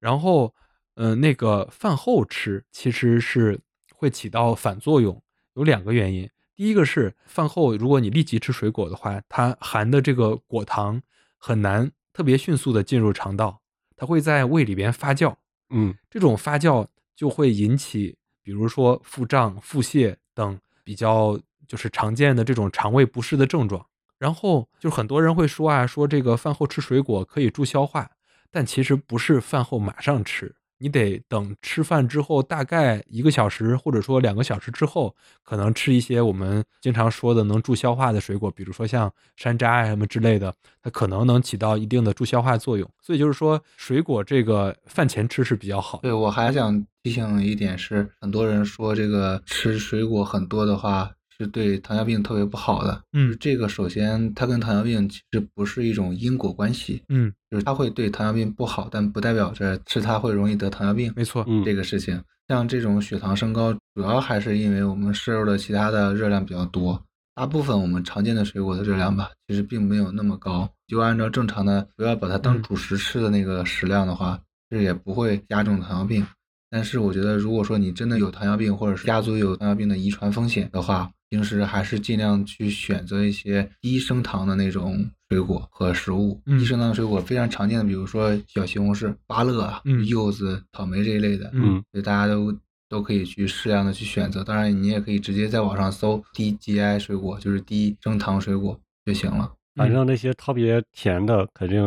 然后，嗯，那个饭后吃其实是会起到反作用。有两个原因，第一个是饭后如果你立即吃水果的话，它含的这个果糖很难特别迅速的进入肠道，它会在胃里边发酵，嗯，这种发酵就会引起，比如说腹胀、腹泻等比较就是常见的这种肠胃不适的症状。然后就很多人会说啊，说这个饭后吃水果可以助消化，但其实不是饭后马上吃。你得等吃饭之后，大概一个小时或者说两个小时之后，可能吃一些我们经常说的能助消化的水果，比如说像山楂啊什么之类的，它可能能起到一定的助消化作用。所以就是说，水果这个饭前吃是比较好。对我还想提醒一点是，很多人说这个吃水果很多的话。是对糖尿病特别不好的，嗯，这个首先它跟糖尿病其实不是一种因果关系，嗯，就是它会对糖尿病不好，但不代表着吃它会容易得糖尿病，没错，嗯，这个事情，像这种血糖升高，主要还是因为我们摄入的其他的热量比较多，大部分我们常见的水果的热量吧，其实并没有那么高，就按照正常的不要把它当主食吃的那个食量的话，这也不会加重糖尿病。但是我觉得，如果说你真的有糖尿病，或者是家族有糖尿病的遗传风险的话，平时还是尽量去选择一些低升糖的那种水果和食物。低升糖水果非常常见的，比如说小西红柿、芭乐啊、柚子、草莓这一类的，嗯，所以大家都都可以去适量的去选择。当然，你也可以直接在网上搜低 GI 水果，就是低升糖水果就行了。反正那些特别甜的，肯定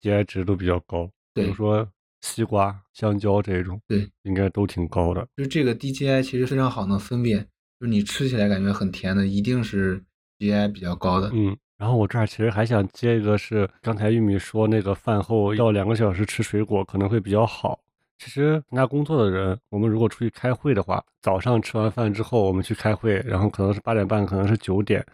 GI 值都比较高，比如说西瓜、香蕉这种，对，应该都挺高的。就这个 DGI 其实非常好能分辨。就是你吃起来感觉很甜的，一定是 GI 比较高的。嗯，然后我这儿其实还想接一个，是刚才玉米说那个饭后要两个小时吃水果可能会比较好。其实参加工作的人，我们如果出去开会的话，早上吃完饭之后我们去开会，然后可能是八点半，可能是九点，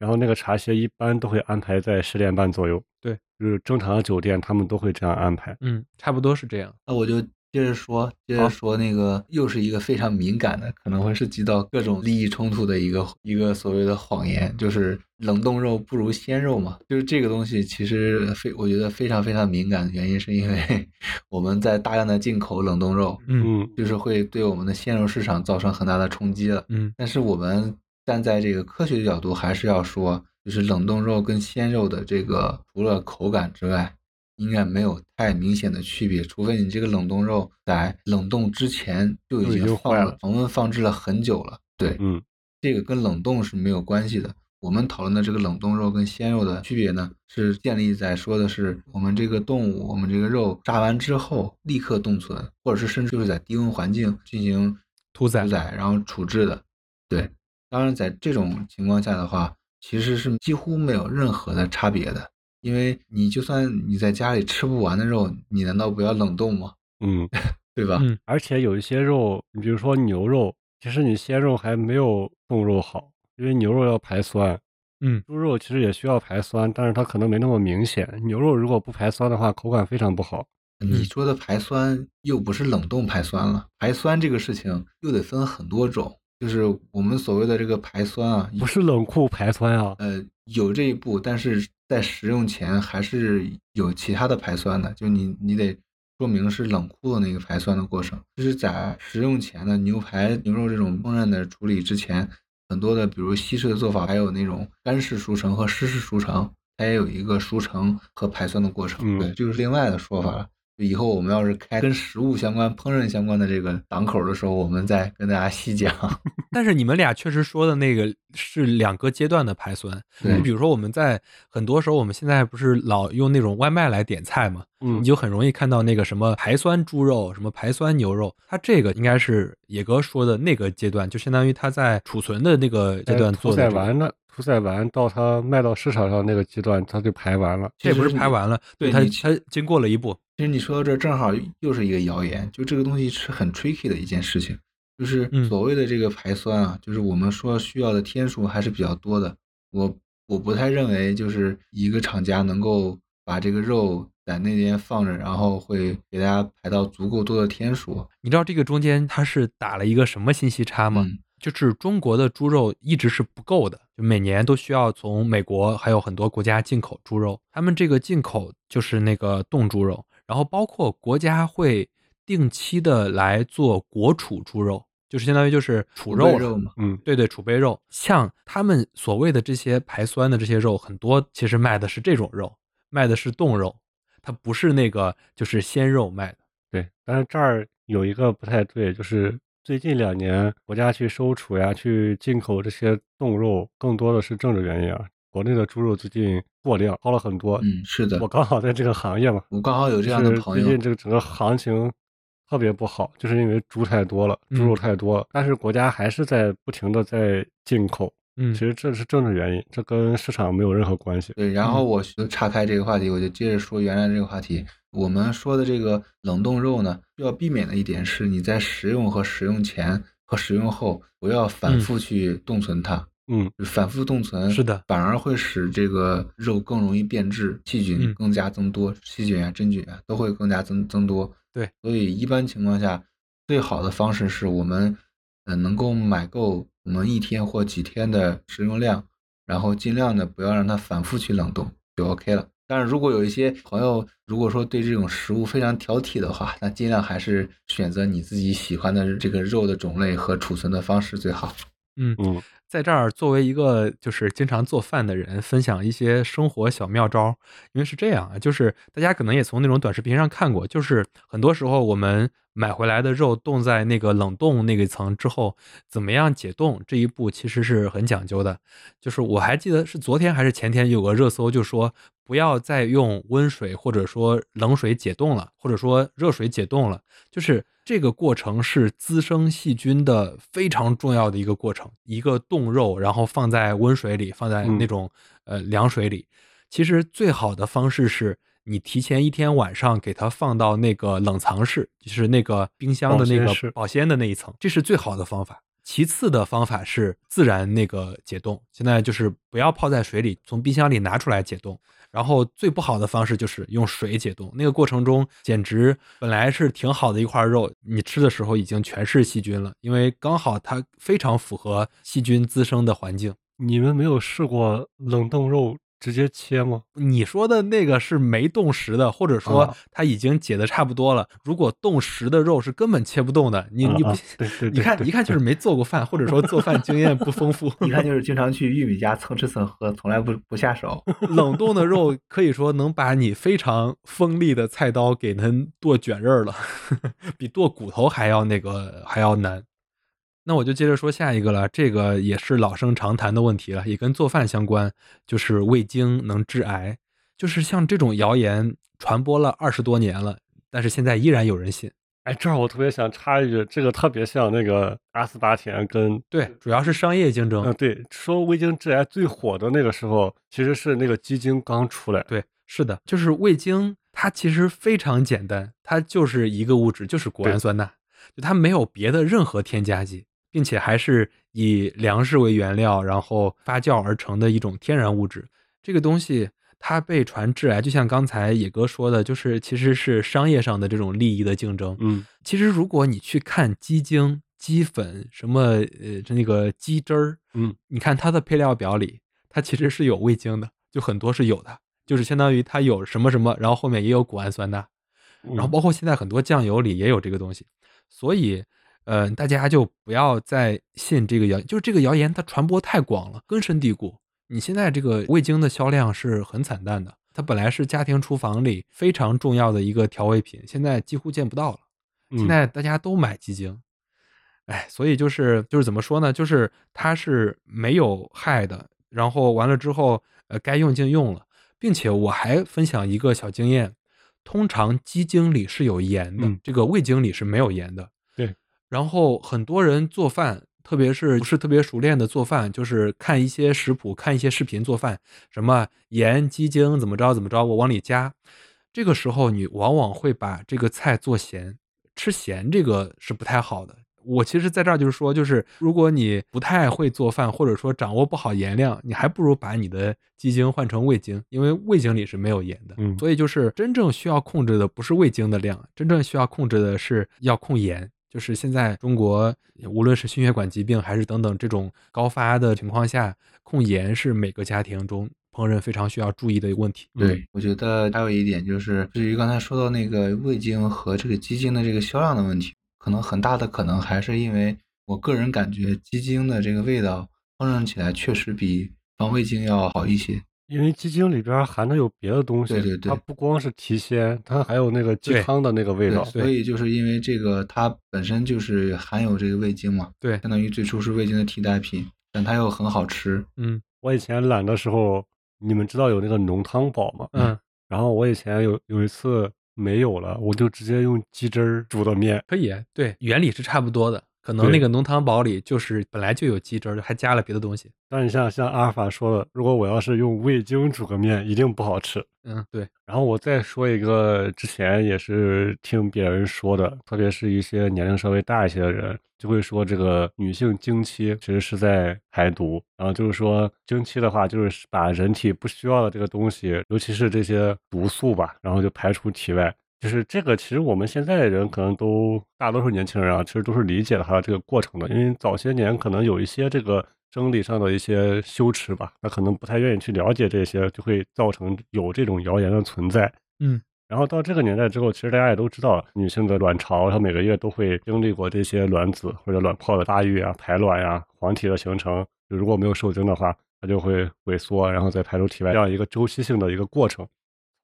然后那个茶歇一般都会安排在十点半左右。对，就是正常的酒店他们都会这样安排。嗯，差不多是这样。那我就接着说，接着说，那个又是一个非常敏感的，可能会涉及到各种利益冲突的一个一个所谓的谎言，就是冷冻肉不如鲜肉嘛。就是这个东西其实非我觉得非常非常敏感的原因，是因为我们在大量的进口冷冻肉，嗯嗯就是会对我们的鲜肉市场造成很大的冲击了。嗯但是我们站在这个科学的角度，还是要说，就是冷冻肉跟鲜肉的这个除了口感之外，应该没有太明显的区别，除非你这个冷冻肉在冷冻之前就已经坏了了恒温放置了很久了。对，嗯这个跟冷冻是没有关系的。我们讨论的这个冷冻肉跟鲜肉的区别呢，是建立在说的是我们这个动物，我们这个肉炸完之后立刻冻存，或者是甚至就是在低温环境进行屠宰屠宰然后处置的。对，当然在这种情况下的话，其实是几乎没有任何的差别的，因为你就算你在家里吃不完的肉，你难道不要冷冻吗？嗯，对吧？嗯而且有一些肉，你比如说牛肉，其实你鲜肉还没有冻肉好，因为牛肉要排酸。嗯猪肉其实也需要排酸，但是它可能没那么明显。牛肉如果不排酸的话，口感非常不好。你说的排酸又不是冷冻排酸了，排酸这个事情又得分很多种，就是我们所谓的这个排酸啊，不是冷库排酸啊。呃，有这一步，但是在食用前还是有其他的排酸的，就你你得说明是冷库的那个排酸的过程。就是在食用前的牛排、牛肉这种烹饪的处理之前，很多的比如西式的做法，还有那种干式熟成和湿式熟成，它也有一个熟成和排酸的过程。嗯对，这就是另外的说法了。就以后我们要是开跟食物相关、烹饪相关的这个档口的时候，我们再跟大家细讲。但是你们俩确实说的那个是两个阶段的排酸，你比如说我们在很多时候，我们现在不是老用那种外卖来点菜嘛，嗯你就很容易看到那个什么排酸猪肉、什么排酸牛肉，它这个应该是野哥说的那个阶段，就相当于它在储存的那个阶段在屠做的这个、宰完了，屠宰完到它卖到市场上那个阶段，它就排完了。这也不是排完了，对它它经过了一步，其实你说到这儿，正好又是一个谣言，就这个东西是很 tricky 的一件事情，就是嗯所谓的这个排酸啊，就是我们说需要的天数还是比较多的。我我不太认为就是一个厂家能够把这个肉在那边放着，然后会给大家排到足够多的天数。你知道这个中间它是打了一个什么信息差吗？嗯就是中国的猪肉一直是不够的，就每年都需要从美国还有很多国家进口猪肉，他们这个进口就是那个冻猪肉，然后包括国家会定期的来做国储猪肉，就是相当于就是储储肉了嘛，嗯，对对，储备肉，像他们所谓的这些排酸的这些肉，很多其实卖的是这种肉，卖的是冻肉，它不是那个就是鲜肉卖的。对。但是这儿有一个不太对，就是最近两年国家去收储呀，去进口这些冻肉，更多的是政治原因啊。国内的猪肉最近过量，高了很多。嗯，是的我，刚好在这个行业嘛，我刚好有这样的朋友最近，这个整个行情特别不好，就是因为猪太多了，猪肉嗯太多了，但是国家还是在不停的在进口。嗯其实这是政治原因，这跟市场没有任何关系。对，然后我就岔开这个话题，我就接着说原来这个话题。我们说的这个冷冻肉呢，要避免的一点是，你在食用和食用前和食用后不要反嗯复去冻存它。嗯，反复冻存是的反而会使这个肉更容易变质，细菌嗯更加增多，细菌啊、真菌啊都会更加增增多。对，所以一般情况下，最好的方式是我们呃能够买够我们一天或几天的食用量，然后尽量的不要让它反复去冷冻，就 OK 了。但是如果有一些朋友如果说对这种食物非常挑剔的话，那尽量还是选择你自己喜欢的这个肉的种类和储存的方式最好。嗯嗯，在这儿作为一个就是经常做饭的人，分享一些生活小妙招。因为是这样啊，就是大家可能也从那种短视频上看过，就是很多时候我们买回来的肉冻在那个冷冻那个层之后，怎么样解冻这一步其实是很讲究的。就是我还记得是昨天还是前天有个热搜，就说不要再用温水或者说冷水解冻了，或者说热水解冻了，就是这个过程是滋生细菌的非常重要的一个过程。一个冻肉，然后放在温水里，放在嗯那种、呃凉水里，其实最好的方式是你提前一天晚上给它放到那个冷藏室，就是那个冰箱的那个保鲜的那一层，这是最好的方法。其次的方法是自然那个解冻，现在就是不要泡在水里，从冰箱里拿出来解冻。然后最不好的方式就是用水解冻，那个过程中简直本来是挺好的一块肉，你吃的时候已经全是细菌了，因为刚好它非常符合细菌滋生的环境。你们没有试过冷冻肉直接切吗？你说的那个是没冻实的，或者说啊它已经解的差不多了。如果冻实的肉是根本切不动的，你你不啊啊对对对你看一看就是没做过饭，或者说做饭经验不丰富。一看就是经常去玉米家蹭吃蹭喝，从来不不下手。冷冻的肉可以说能把你非常锋利的菜刀给能剁卷刃儿了，比剁骨头还要那个还要难。那我就接着说下一个了，这个也是老生常谈的问题了，也跟做饭相关，就是味精能致癌。就是像这种谣言传播了二十多年了，但是现在依然有人信。哎，这儿我特别想插一句，这个特别像那个阿斯巴甜跟对，主要是商业竞争。嗯，对，说味精致癌最火的那个时候，其实是那个鸡精刚出来。对，是的，就是味精，它其实非常简单，它就是一个物质，就是谷氨酸钠，就它没有别的任何添加剂，并且还是以粮食为原料，然后发酵而成的一种天然物质。这个东西它被传致癌，就像刚才野哥说的，就是其实是商业上的这种利益的竞争。嗯，其实如果你去看鸡精、鸡粉什么呃那个鸡汁儿，嗯，你看它的配料表里，它其实是有味精的，就很多是有的，就是相当于它有什么什么，然后后面也有谷氨酸钠，然后包括现在很多酱油里也有这个东西，所以呃大家就不要再信这个谣，就是这个谣言它传播太广了，根深蒂固。你现在这个味精的销量是很惨淡的，它本来是家庭厨房里非常重要的一个调味品，现在几乎见不到了。嗯现在大家都买鸡精，哎，所以就是就是怎么说呢？就是它是没有害的，然后完了之后，呃，该用尽用了，并且我还分享一个小经验，通常鸡精里是有盐的，嗯这个味精里是没有盐的。对，然后很多人做饭，特别是不是特别熟练的做饭，就是看一些食谱、看一些视频做饭，什么盐、鸡精怎么着怎么着，我往里加。这个时候你往往会把这个菜做咸，吃咸这个是不太好的。我其实在这儿就是说，就是如果你不太会做饭，或者说掌握不好盐量，你还不如把你的鸡精换成味精，因为味精里是没有盐的。嗯所以就是真正需要控制的不是味精的量，真正需要控制的是要控盐。就是现在中国无论是心血管疾病还是等等这种高发的情况下，控盐是每个家庭中烹饪非常需要注意的一个问题。对，我觉得还有一点就是，至于刚才说到那个味精和这个鸡精的这个销量的问题，可能很大的可能还是因为我个人感觉鸡精的这个味道烹饪起来确实比防味精要好一些。因为鸡精里边含的有别的东西，对对对它不光是提鲜，它还有那个鸡汤的那个味，道。所以就是因为这个它本身就是含有这个味精嘛，对，相当于最初是味精的替代品，但它又很好吃。嗯我以前懒的时候，你们知道有那个浓汤宝吗？嗯，然后我以前有有一次没有了，我就直接用鸡汁儿煮的面。可以，对，原理是差不多的。可能那个浓汤宝里就是本来就有鸡汁儿，还加了别的东西。但你像像阿尔法说的，如果我要是用味精煮个面，一定不好吃。嗯，对，然后我再说一个，之前也是听别人说的，特别是一些年龄稍微大一些的人，就会说这个女性经期其实是在排毒，然后就是说经期的话，就是把人体不需要的这个东西，尤其是这些毒素吧，然后就排出体外。就是这个，其实我们现在的人可能都大多数年轻人啊，其实都是理解了它这个过程的，因为早些年可能有一些这个生理上的一些羞耻吧，他可能不太愿意去了解这些，就会造成有这种谣言的存在。嗯，然后到这个年代之后，其实大家也都知道，女性的卵巢它每个月都会经历过这些卵子或者卵泡的发育啊、排卵呀、黄体的形成。就如果没有受精的话，它就会萎缩，然后再排出体外，这样一个周期性的一个过程。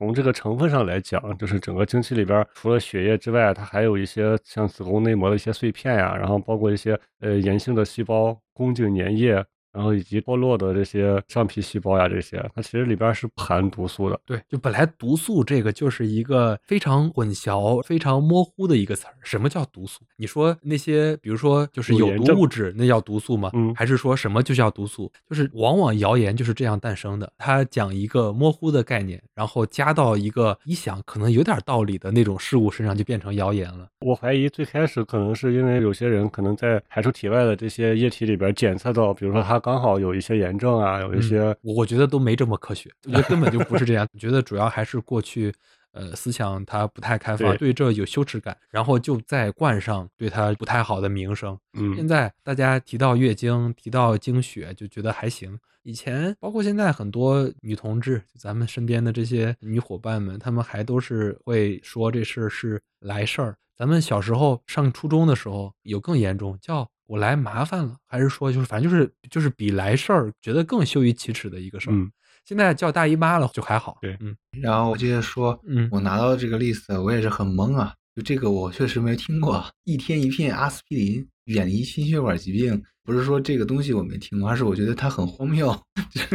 从这个成分上来讲，就是整个经期里边，除了血液之外，它还有一些像子宫内膜的一些碎片呀，然后包括一些呃炎性的细胞、宫颈粘液，然后以及脱落的这些上皮细胞呀，这些它其实里边是不含毒素的。对，就本来毒素这个就是一个非常混淆、非常模糊的一个词儿。什么叫毒素？你说那些，比如说就是有毒物质，那叫毒素吗？嗯还是说什么就叫毒素？就是往往谣言就是这样诞生的。它讲一个模糊的概念，然后加到一个你想可能有点道理的那种事物身上，就变成谣言了。我怀疑最开始可能是因为有些人可能在排出体外的这些液体里边检测到，比如说它刚好有一些炎症啊，有一些我我觉得都没这么科学，我觉得根本就不是这样。我 觉得主要还是过去呃思想它不太开放，对对这有羞耻感，然后就在冠上对它不太好的名声。嗯现嗯在大家提到月经、提到经血，就觉得还行。以前包括现在很多女同志，就咱们身边的这些女伙伴们，她们还都是会说这事儿是来事儿。咱们小时候上初中的时候，有更严重，叫我来麻烦了，还是说就是反正就是就是比来事儿觉得更羞于启齿的一个事儿。嗯现在叫大姨妈了就还好。对嗯然后我接着说，嗯我拿到这个 list，我也是很懵啊，就这个我确实没听过。一天一片阿司匹林，远离心血管疾病，不是说这个东西我没听过，而是我觉得它很荒谬。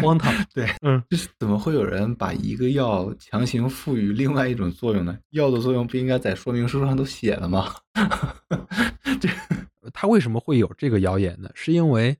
荒唐。对，嗯，就是怎么会有人把一个药强行赋予另外一种作用呢？药的作用不应该在说明书上都写了吗？这 它为什么会有这个谣言呢？是因为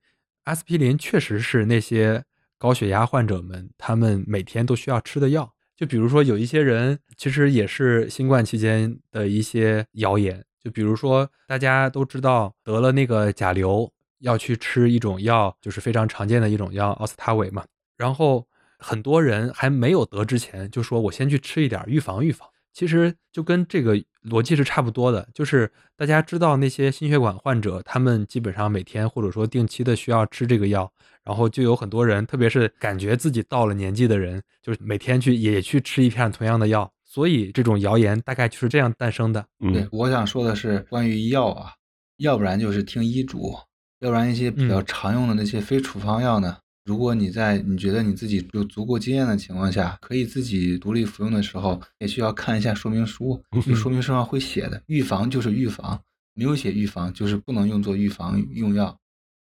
阿司匹林确实是那些高血压患者们他们每天都需要吃的药。就比如说有一些人，其实也是新冠期间的一些谣言。就比如说大家都知道得了那个甲流要去吃一种药，就是非常常见的一种药奥司他韦嘛。然后很多人还没有得之前就说我先去吃一点预防预防。其实就跟这个逻辑是差不多的，就是大家知道那些心血管患者，他们基本上每天或者说定期的需要吃这个药，然后就有很多人，特别是感觉自己到了年纪的人，就是每天去也去吃一片同样的药，所以这种谣言大概就是这样诞生的。对嗯，我想说的是关于药啊，要不然就是听医嘱，要不然一些比较嗯常用的那些非处方药呢，如果你在你觉得你自己有足够经验的情况下，可以自己独立服用的时候，也需要看一下说明书，就说明书上会写的，预防就是预防，没有写预防就是不能用作预防用药。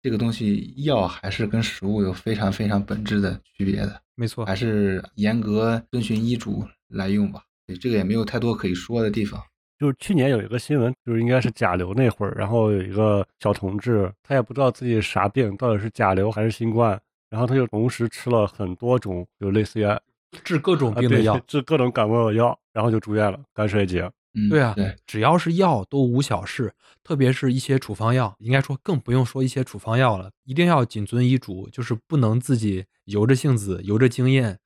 这个东西药还是跟食物有非常非常本质的区别的，没错还，是严格遵循医嘱来用吧。对，这个也没有太多可以说的地方。就是去年有一个新闻，就是应该是甲流那会儿，然后有一个小同志，他也不知道自己啥病，到底是甲流还是新冠，然后他就同时吃了很多种，就类似于啊治各种病的对药，治各种感冒的药，然后就住院了，肝衰竭。嗯，对啊对，只要是药都无小事，特别是一些处方药，应该说更不用说一些处方药了，一定要谨遵医嘱，就是不能自己由着性子、由着经验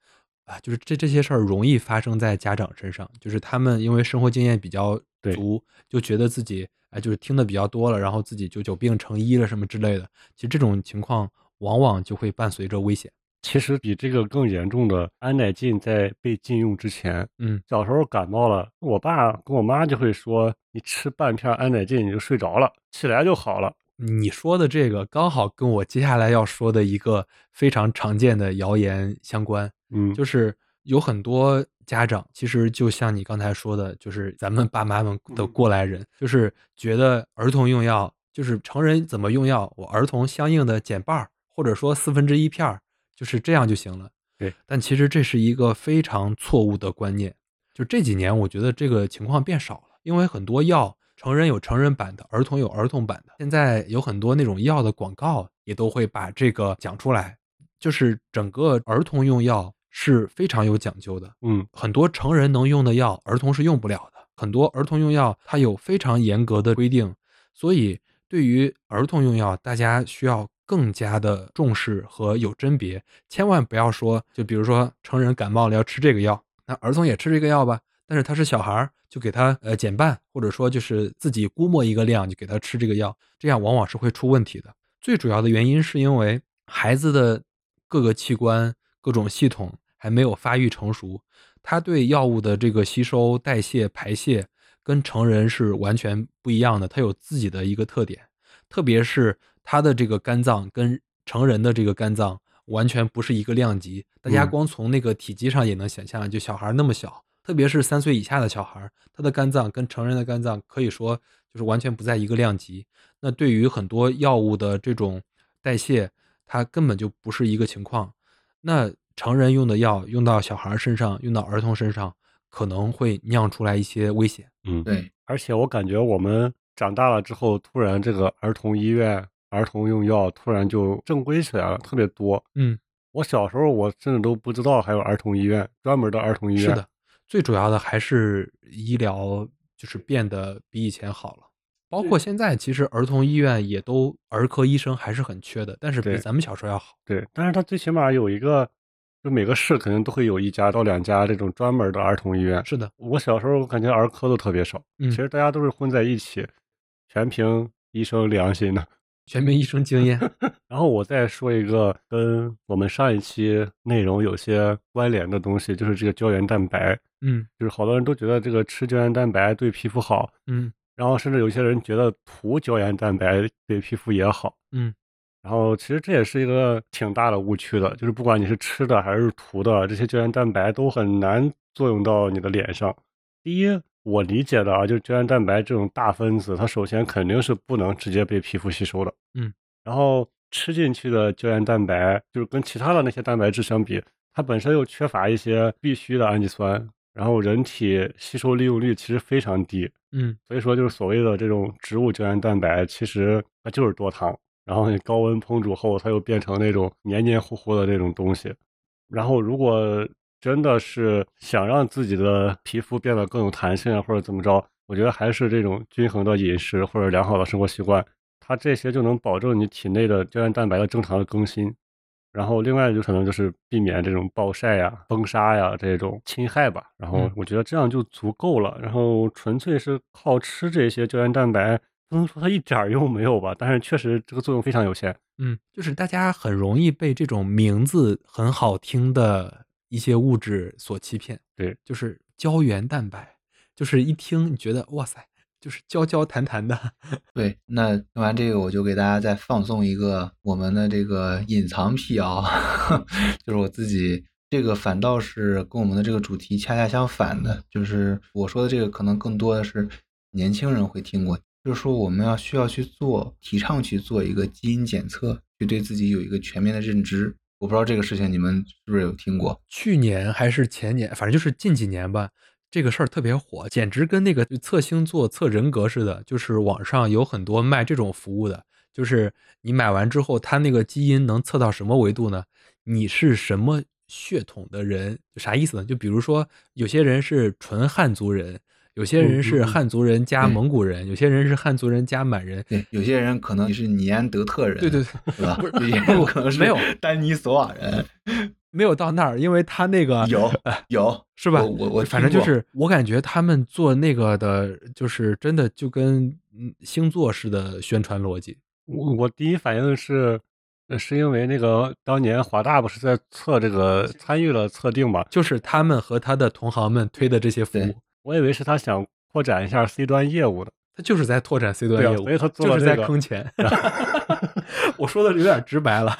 啊，就是这这些事儿容易发生在家长身上，就是他们因为生活经验比较足，就觉得自己哎就是听的比较多了，然后自己就久病成医了什么之类的，其实这种情况往往就会伴随着危险。其实比这个更严重的安乃近在被禁用之前，嗯，小时候感冒了，我爸跟我妈就会说，你吃半片安乃近你就睡着了，起来就好了。你说的这个刚好跟我接下来要说的一个非常常见的谣言相关。嗯，就是有很多家长，其实就像你刚才说的，就是咱们爸妈们的过来人，就是觉得儿童用药，就是成人怎么用药，我儿童相应的减半儿，或者说四分之一片儿，就是这样就行了。对，但其实这是一个非常错误的观念。就这几年，我觉得这个情况变少了，因为很多药，成人有成人版的，儿童有儿童版的。现在有很多那种药的广告也都会把这个讲出来，就是整个儿童用药是非常有讲究的。嗯，很多成人能用的药，儿童是用不了的。很多儿童用药它有非常严格的规定，所以对于儿童用药，大家需要更加的重视和有甄别，千万不要说，就比如说成人感冒了要吃这个药，那儿童也吃这个药吧，但是他是小孩儿，就给他呃减半，或者说就是自己估摸一个量就给他吃这个药，这样往往是会出问题的。最主要的原因是因为孩子的各个器官、各种系统还没有发育成熟，他对药物的这个吸收、代谢、排泄跟成人是完全不一样的，它有自己的一个特点，特别是他的这个肝脏跟成人的这个肝脏完全不是一个量级。大家嗯光从那个体积上也能想象，就小孩那么小，特别是三岁以下的小孩，他的肝脏跟成人的肝脏可以说就是完全不在一个量级。那对于很多药物的这种代谢，它根本就不是一个情况。那成人用的药用到小孩身上，用到儿童身上，可能会酿出来一些危险。嗯，对，而且我感觉我们长大了之后，突然这个儿童医院、儿童用药突然就正规起来了，特别多。嗯，我小时候我甚至都不知道还有儿童医院，专门的儿童医院。是的，最主要的还是医疗就是变得比以前好了。包括现在，其实儿童医院也都儿科医生还是很缺的，但是比咱们小时候要好。对，但是它最起码有一个，就每个市肯定都会有一家到两家这种专门的儿童医院。是的，我小时候我感觉儿科都特别少，嗯其实大家都是混在一起，全凭医生良心的。全民医生经验。然后我再说一个跟我们上一期内容有些关联的东西，就是这个胶原蛋白。嗯就是好多人都觉得这个吃胶原蛋白对皮肤好，嗯然后甚至有些人觉得涂胶原蛋白对皮肤也好。嗯然后其实这也是一个挺大的误区的，就是不管你是吃的还是涂的，这些胶原蛋白都很难作用到你的脸上。第一，我理解的啊，就是胶原蛋白这种大分子，它首先肯定是不能直接被皮肤吸收的。嗯，然后吃进去的胶原蛋白，就是跟其他的那些蛋白质相比，它本身又缺乏一些必需的氨基酸，然后人体吸收利用率其实非常低。嗯所以说，就是所谓的这种植物胶原蛋白，其实它就是多糖，然后你高温烹煮后，它又变成那种黏黏糊糊的这种东西。然后，如果真的是想让自己的皮肤变得更有弹性啊，或者怎么着，我觉得还是这种均衡的饮食或者良好的生活习惯，它这些就能保证你体内的胶原蛋白的正常的更新。然后，另外就可能就是避免这种暴晒呀、风沙呀这种侵害吧。然后嗯我觉得这样就足够了。然后纯粹是靠吃这些胶原蛋白，不能说它一点用没有吧，但是确实这个作用非常有限。嗯，就是大家很容易被这种名字很好听的一些物质所欺骗。对，就是胶原蛋白，就是一听你觉得哇塞，就是胶胶弹弹的。对，那听完这个，我就给大家再放送一个我们的这个隐藏辟谣，就是我自己这个反倒是跟我们的这个主题恰恰相反的，就是我说的这个可能更多的是年轻人会听过，就是说我们要需要去做，提倡去做一个基因检测，去对自己有一个全面的认知。我不知道这个事情你们是不是有听过？去年还是前年，反正就是近几年吧，这个事儿特别火，简直跟那个测星座、测人格似的。就是网上有很多卖这种服务的，就是你买完之后，他那个基因能测到什么维度呢？你是什么血统的人？啥意思呢？就比如说，有些人是纯汉族人，有些人是汉族人加蒙古人，有些人是汉族人加满人。对，有些人可能你是尼安德特人，对对对，对吧不是？有些人可能是没有丹尼索瓦人，没有到那儿，因为他那个有有是吧？我我我反正就是我感觉他们做那个的，就是真的就跟嗯星座似的宣传逻辑。我我第一反应是，呃是因为那个当年华大不是在测这个参与了测定嘛？就是他们和他的同行们推的这些服务对，我以为是他想扩展一下 C 端业务的。他就是在拓展 C 端业务，所以他做就是在坑钱。我说的有点直白了。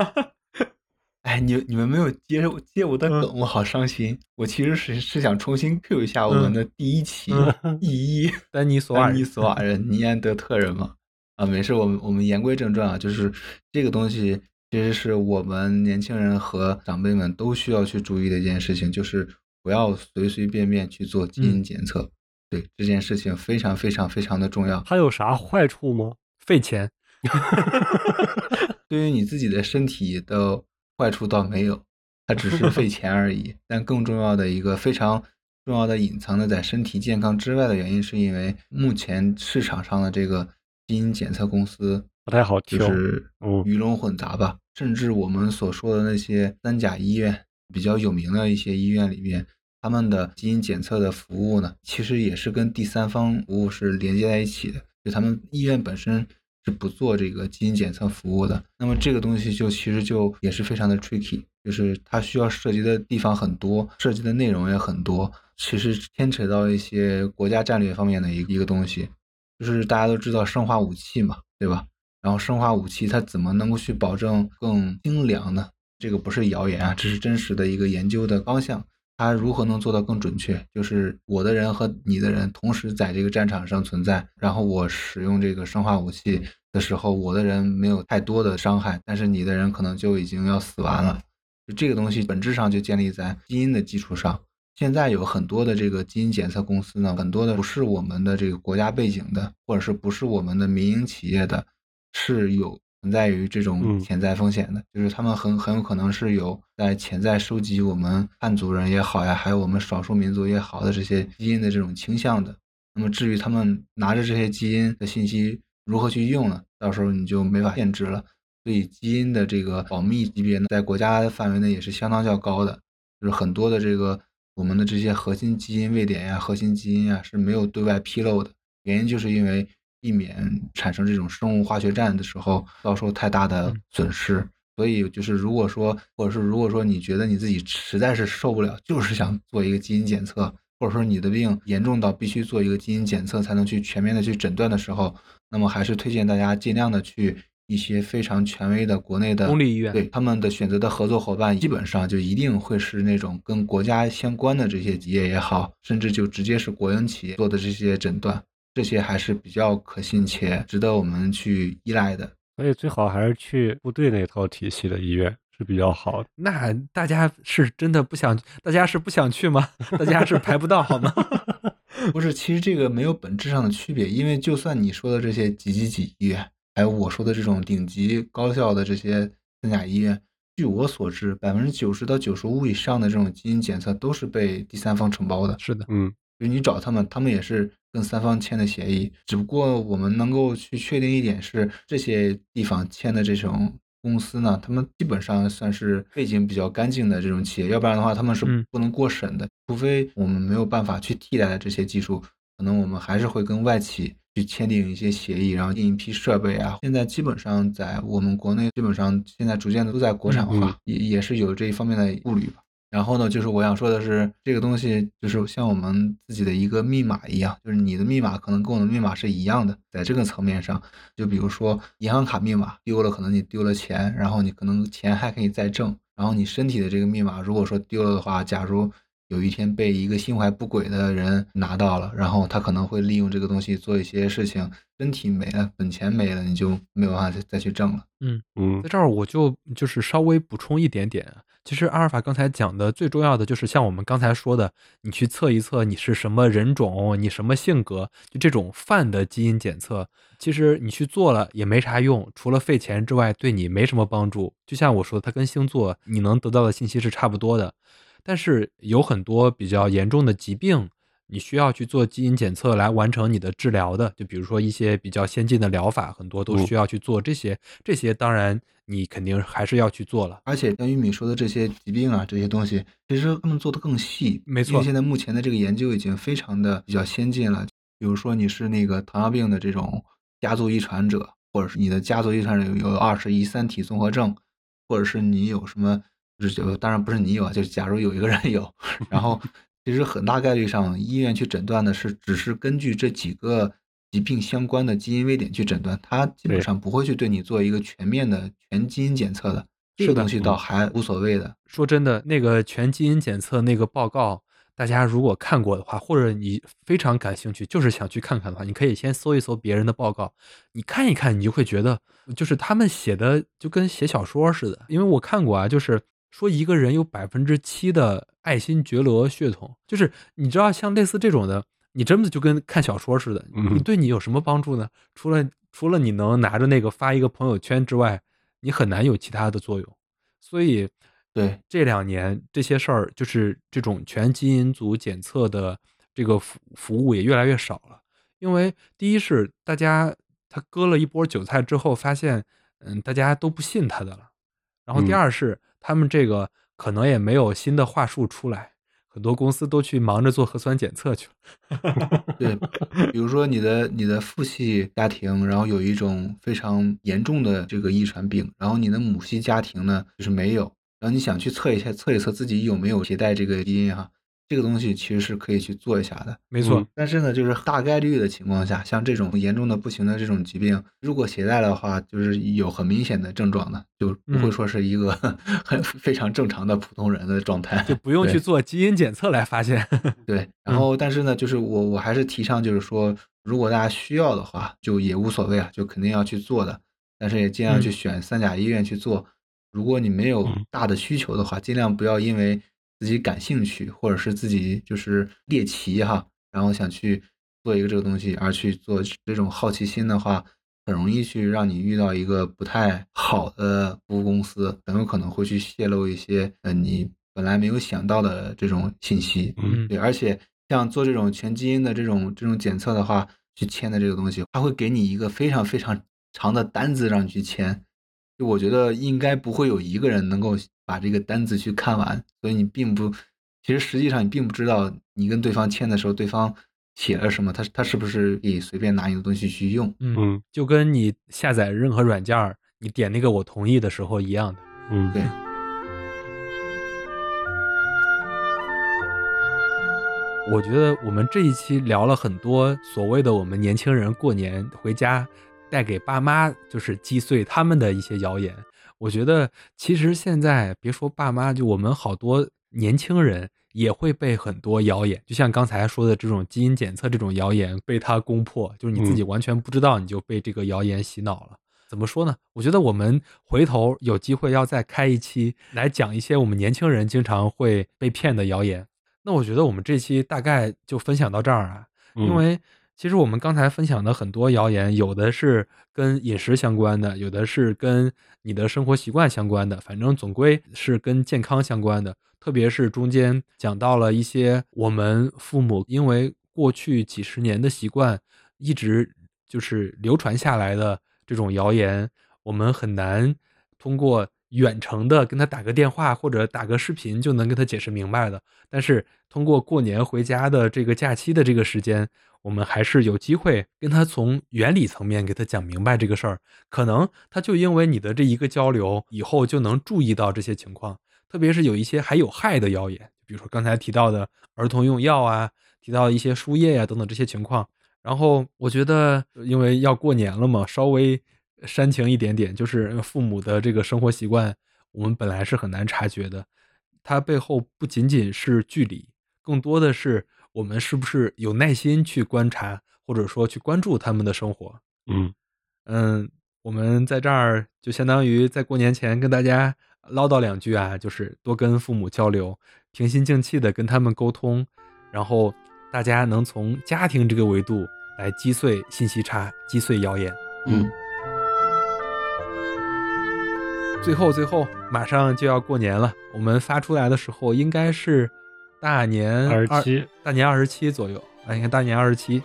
哎，你你们没有接受接我的嗯梗，我好伤心。我其实是是想重新 Q 一下我们的第一期嗯第一 丹尼索瓦人丹尼索瓦人尼安德特人嘛。啊，没事，我们我们言归正传啊，就是这个东西其实是我们年轻人和长辈们都需要去注意的一件事情，就是不要随随便便去做基因嗯检测。对这件事情非常非常非常的重要。它有啥坏处吗？费钱。对于你自己的身体的坏处倒没有，它只是费 钱而已。但更重要的一个非常重要的隐藏的在身体健康之外的原因，是因为目前市场上的这个基因检测公司不太好就挑是嗯鱼龙混杂吧。甚至我们所说的那些三甲医院比较有名的一些医院里面，他们的基因检测的服务呢，其实也是跟第三方服务是连接在一起的。就他们医院本身是不做这个基因检测服务的。那么这个东西就其实就也是非常的 tricky，就是它需要涉及的地方很多，涉及的内容也很多，其实牵扯到一些国家战略方面的一一个东西。就是大家都知道生化武器嘛，对吧？然后生化武器它怎么能够去保证更精良呢？这个不是谣言啊，这是真实的一个研究的方向。它如何能做到更准确？就是我的人和你的人同时在这个战场上存在，然后我使用这个生化武器的时候，我的人没有太多的伤害，但是你的人可能就已经要死完了。就这个东西本质上就建立在基因的基础上。现在有很多的这个基因检测公司呢，很多的不是我们的这个国家背景的，或者是不是我们的民营企业的，是有存在于这种嗯潜在风险的，就是他们很很有可能是有在潜在收集我们汉族人也好呀，还有我们少数民族也好的这些基因的这种倾向的。那么至于他们拿着这些基因的信息如何去用呢？到时候你就没法限制了。所以基因的这个保密级别呢，在国家范围内也是相当较高的，就是很多的这个我们的这些核心基因位点呀、核心基因呀是没有对外披露的。原因就是因为避免产生这种生物化学战的时候遭受太大的损失。所以就是如果说，或者是如果说你觉得你自己实在是受不了，就是想做一个基因检测，或者说你的病严重到必须做一个基因检测才能去全面的去诊断的时候，那么还是推荐大家尽量的去。一些非常权威的国内的公立医院，对他们的选择的合作伙伴，基本上就一定会是那种跟国家相关的这些企业也好，甚至就直接是国营企业做的这些诊断，这些还是比较可信且值得我们去依赖的。所以最好还是去部队那套体系的医院是比较好的。那大家是真的不想，大家是不想去吗？大家是排不到好吗？不是，其实这个没有本质上的区别，因为就算你说的这些几几几医院。还有我说的这种顶级高校的这些三甲医院，据我所知，百分之九十到九十五以上的这种基因检测都是被第三方承包的。是的，嗯，就你找他们，他们也是跟三方签的协议。只不过我们能够去确定一点是，这些地方签的这种公司呢，他们基本上算是背景比较干净的这种企业，要不然的话他们是不能过审的。除非我们没有办法去替代的这些技术，可能我们还是会跟外企。去签订一些协议，然后订一批设备啊。现在基本上在我们国内，基本上现在逐渐的都在国产化，也也是有这一方面的顾虑吧。然后呢，就是我想说的是，这个东西就是像我们自己的一个密码一样，就是你的密码可能跟我的密码是一样的。在这个层面上，就比如说银行卡密码丢了，可能你丢了钱，然后你可能钱还可以再挣。然后你身体的这个密码，如果说丢了的话，假如。有一天被一个心怀不轨的人拿到了，然后他可能会利用这个东西做一些事情，身体没了，本钱没了，你就没有办法再再去挣了。嗯嗯，在这儿我就就是稍微补充一点点，其实阿尔法刚才讲的最重要的就是像我们刚才说的，你去测一测你是什么人种，你什么性格，就这种泛的基因检测，其实你去做了也没啥用，除了费钱之外，对你没什么帮助。就像我说的，它跟星座你能得到的信息是差不多的。但是有很多比较严重的疾病，你需要去做基因检测来完成你的治疗的。就比如说一些比较先进的疗法，很多都需要去做这些。这些当然你肯定还是要去做了。而且像玉米说的这些疾病啊，这些东西，其实他们做的更细。没错，现在目前的这个研究已经非常的比较先进了。比如说你是那个糖尿病的这种家族遗传者，或者是你的家族遗传有有二十一三体综合症，或者是你有什么。就是就当然不是你有啊，就是假如有一个人有，然后其实很大概率上医院去诊断的是只是根据这几个疾病相关的基因位点去诊断，它基本上不会去对你做一个全面的全基因检测的，这个东西倒还无所谓的。说真的，那个全基因检测那个报告，大家如果看过的话，或者你非常感兴趣，就是想去看看的话，你可以先搜一搜别人的报告，你看一看，你就会觉得就是他们写的就跟写小说似的，因为我看过啊，就是。说一个人有百分之七的爱新觉罗血统，就是你知道，像类似这种的，你真的就跟看小说似的。你对你有什么帮助呢？除了除了你能拿着那个发一个朋友圈之外，你很难有其他的作用。所以，对这两年这些事儿，就是这种全基因组检测的这个服服务也越来越少了。因为第一是大家他割了一波韭菜之后，发现嗯，大家都不信他的了。然后第二是。他们这个可能也没有新的话术出来，很多公司都去忙着做核酸检测去了。对，比如说你的你的父系家庭，然后有一种非常严重的这个遗传病，然后你的母系家庭呢就是没有，然后你想去测一下测一测自己有没有携带这个基因哈。这个东西其实是可以去做一下的，没错。但是呢，就是大概率的情况下，像这种严重的不行的这种疾病，如果携带的话，就是有很明显的症状的，就不会说是一个 很非常正常的普通人的状态，就不用去做基因检测来发现。对，然后但是呢，就是我我还是提倡，就是说，如果大家需要的话，就也无所谓啊，就肯定要去做的，但是也尽量去选三甲医院去做。如果你没有大的需求的话，尽量不要因为。自己感兴趣，或者是自己就是猎奇哈，然后想去做一个这个东西，而去做这种好奇心的话，很容易去让你遇到一个不太好的服务公司，很有可能会去泄露一些呃你本来没有想到的这种信息。嗯，对，而且像做这种全基因的这种这种检测的话，去签的这个东西，它会给你一个非常非常长的单子让你去签。就我觉得应该不会有一个人能够把这个单子去看完，所以你并不，其实实际上你并不知道你跟对方签的时候，对方写了什么，他他是不是可以随便拿你的东西去用？嗯，嗯就跟你下载任何软件儿，你点那个我同意的时候一样的。嗯，对。我觉得我们这一期聊了很多所谓的我们年轻人过年回家带给爸妈就是击碎他们的一些谣言。我觉得其实现在别说爸妈，就我们好多年轻人也会被很多谣言，就像刚才说的这种基因检测这种谣言被他攻破，就是你自己完全不知道，你就被这个谣言洗脑了。怎么说呢？我觉得我们回头有机会要再开一期来讲一些我们年轻人经常会被骗的谣言。那我觉得我们这期大概就分享到这儿啊，因为其实我们刚才分享的很多谣言，有的是跟饮食相关的，有的是跟你的生活习惯相关的，反正总归是跟健康相关的。特别是中间讲到了一些我们父母因为过去几十年的习惯，一直就是流传下来的这种谣言，我们很难通过远程的跟他打个电话或者打个视频就能跟他解释明白的。但是通过过年回家的这个假期的这个时间，我们还是有机会跟他从原理层面给他讲明白这个事儿。可能他就因为你的这一个交流，以后就能注意到这些情况。特别是有一些还有害的谣言，比如说刚才提到的儿童用药啊，提到一些输液呀等等这些情况。然后我觉得，因为要过年了嘛，稍微煽情一点点，就是父母的这个生活习惯，我们本来是很难察觉的。它背后不仅仅是距离，更多的是我们是不是有耐心去观察，或者说去关注他们的生活。嗯嗯，我们在这儿就相当于在过年前跟大家唠叨两句啊，就是多跟父母交流，平心静气的跟他们沟通，然后大家能从家庭这个维度来击碎信息差，击碎谣言。嗯，最后，最后马上就要过年了，我们发出来的时候应该是大年二十七，大年二十七左右啊，你看大年二十七，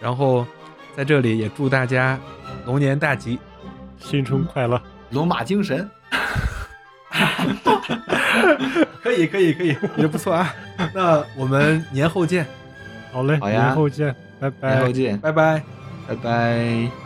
然后在这里也祝大家龙年大吉。新春快乐！龙马精神。可以，可以，可以，也不错啊。那我们年后见，好嘞，好呀年后见，拜拜年后。见，拜拜。拜拜。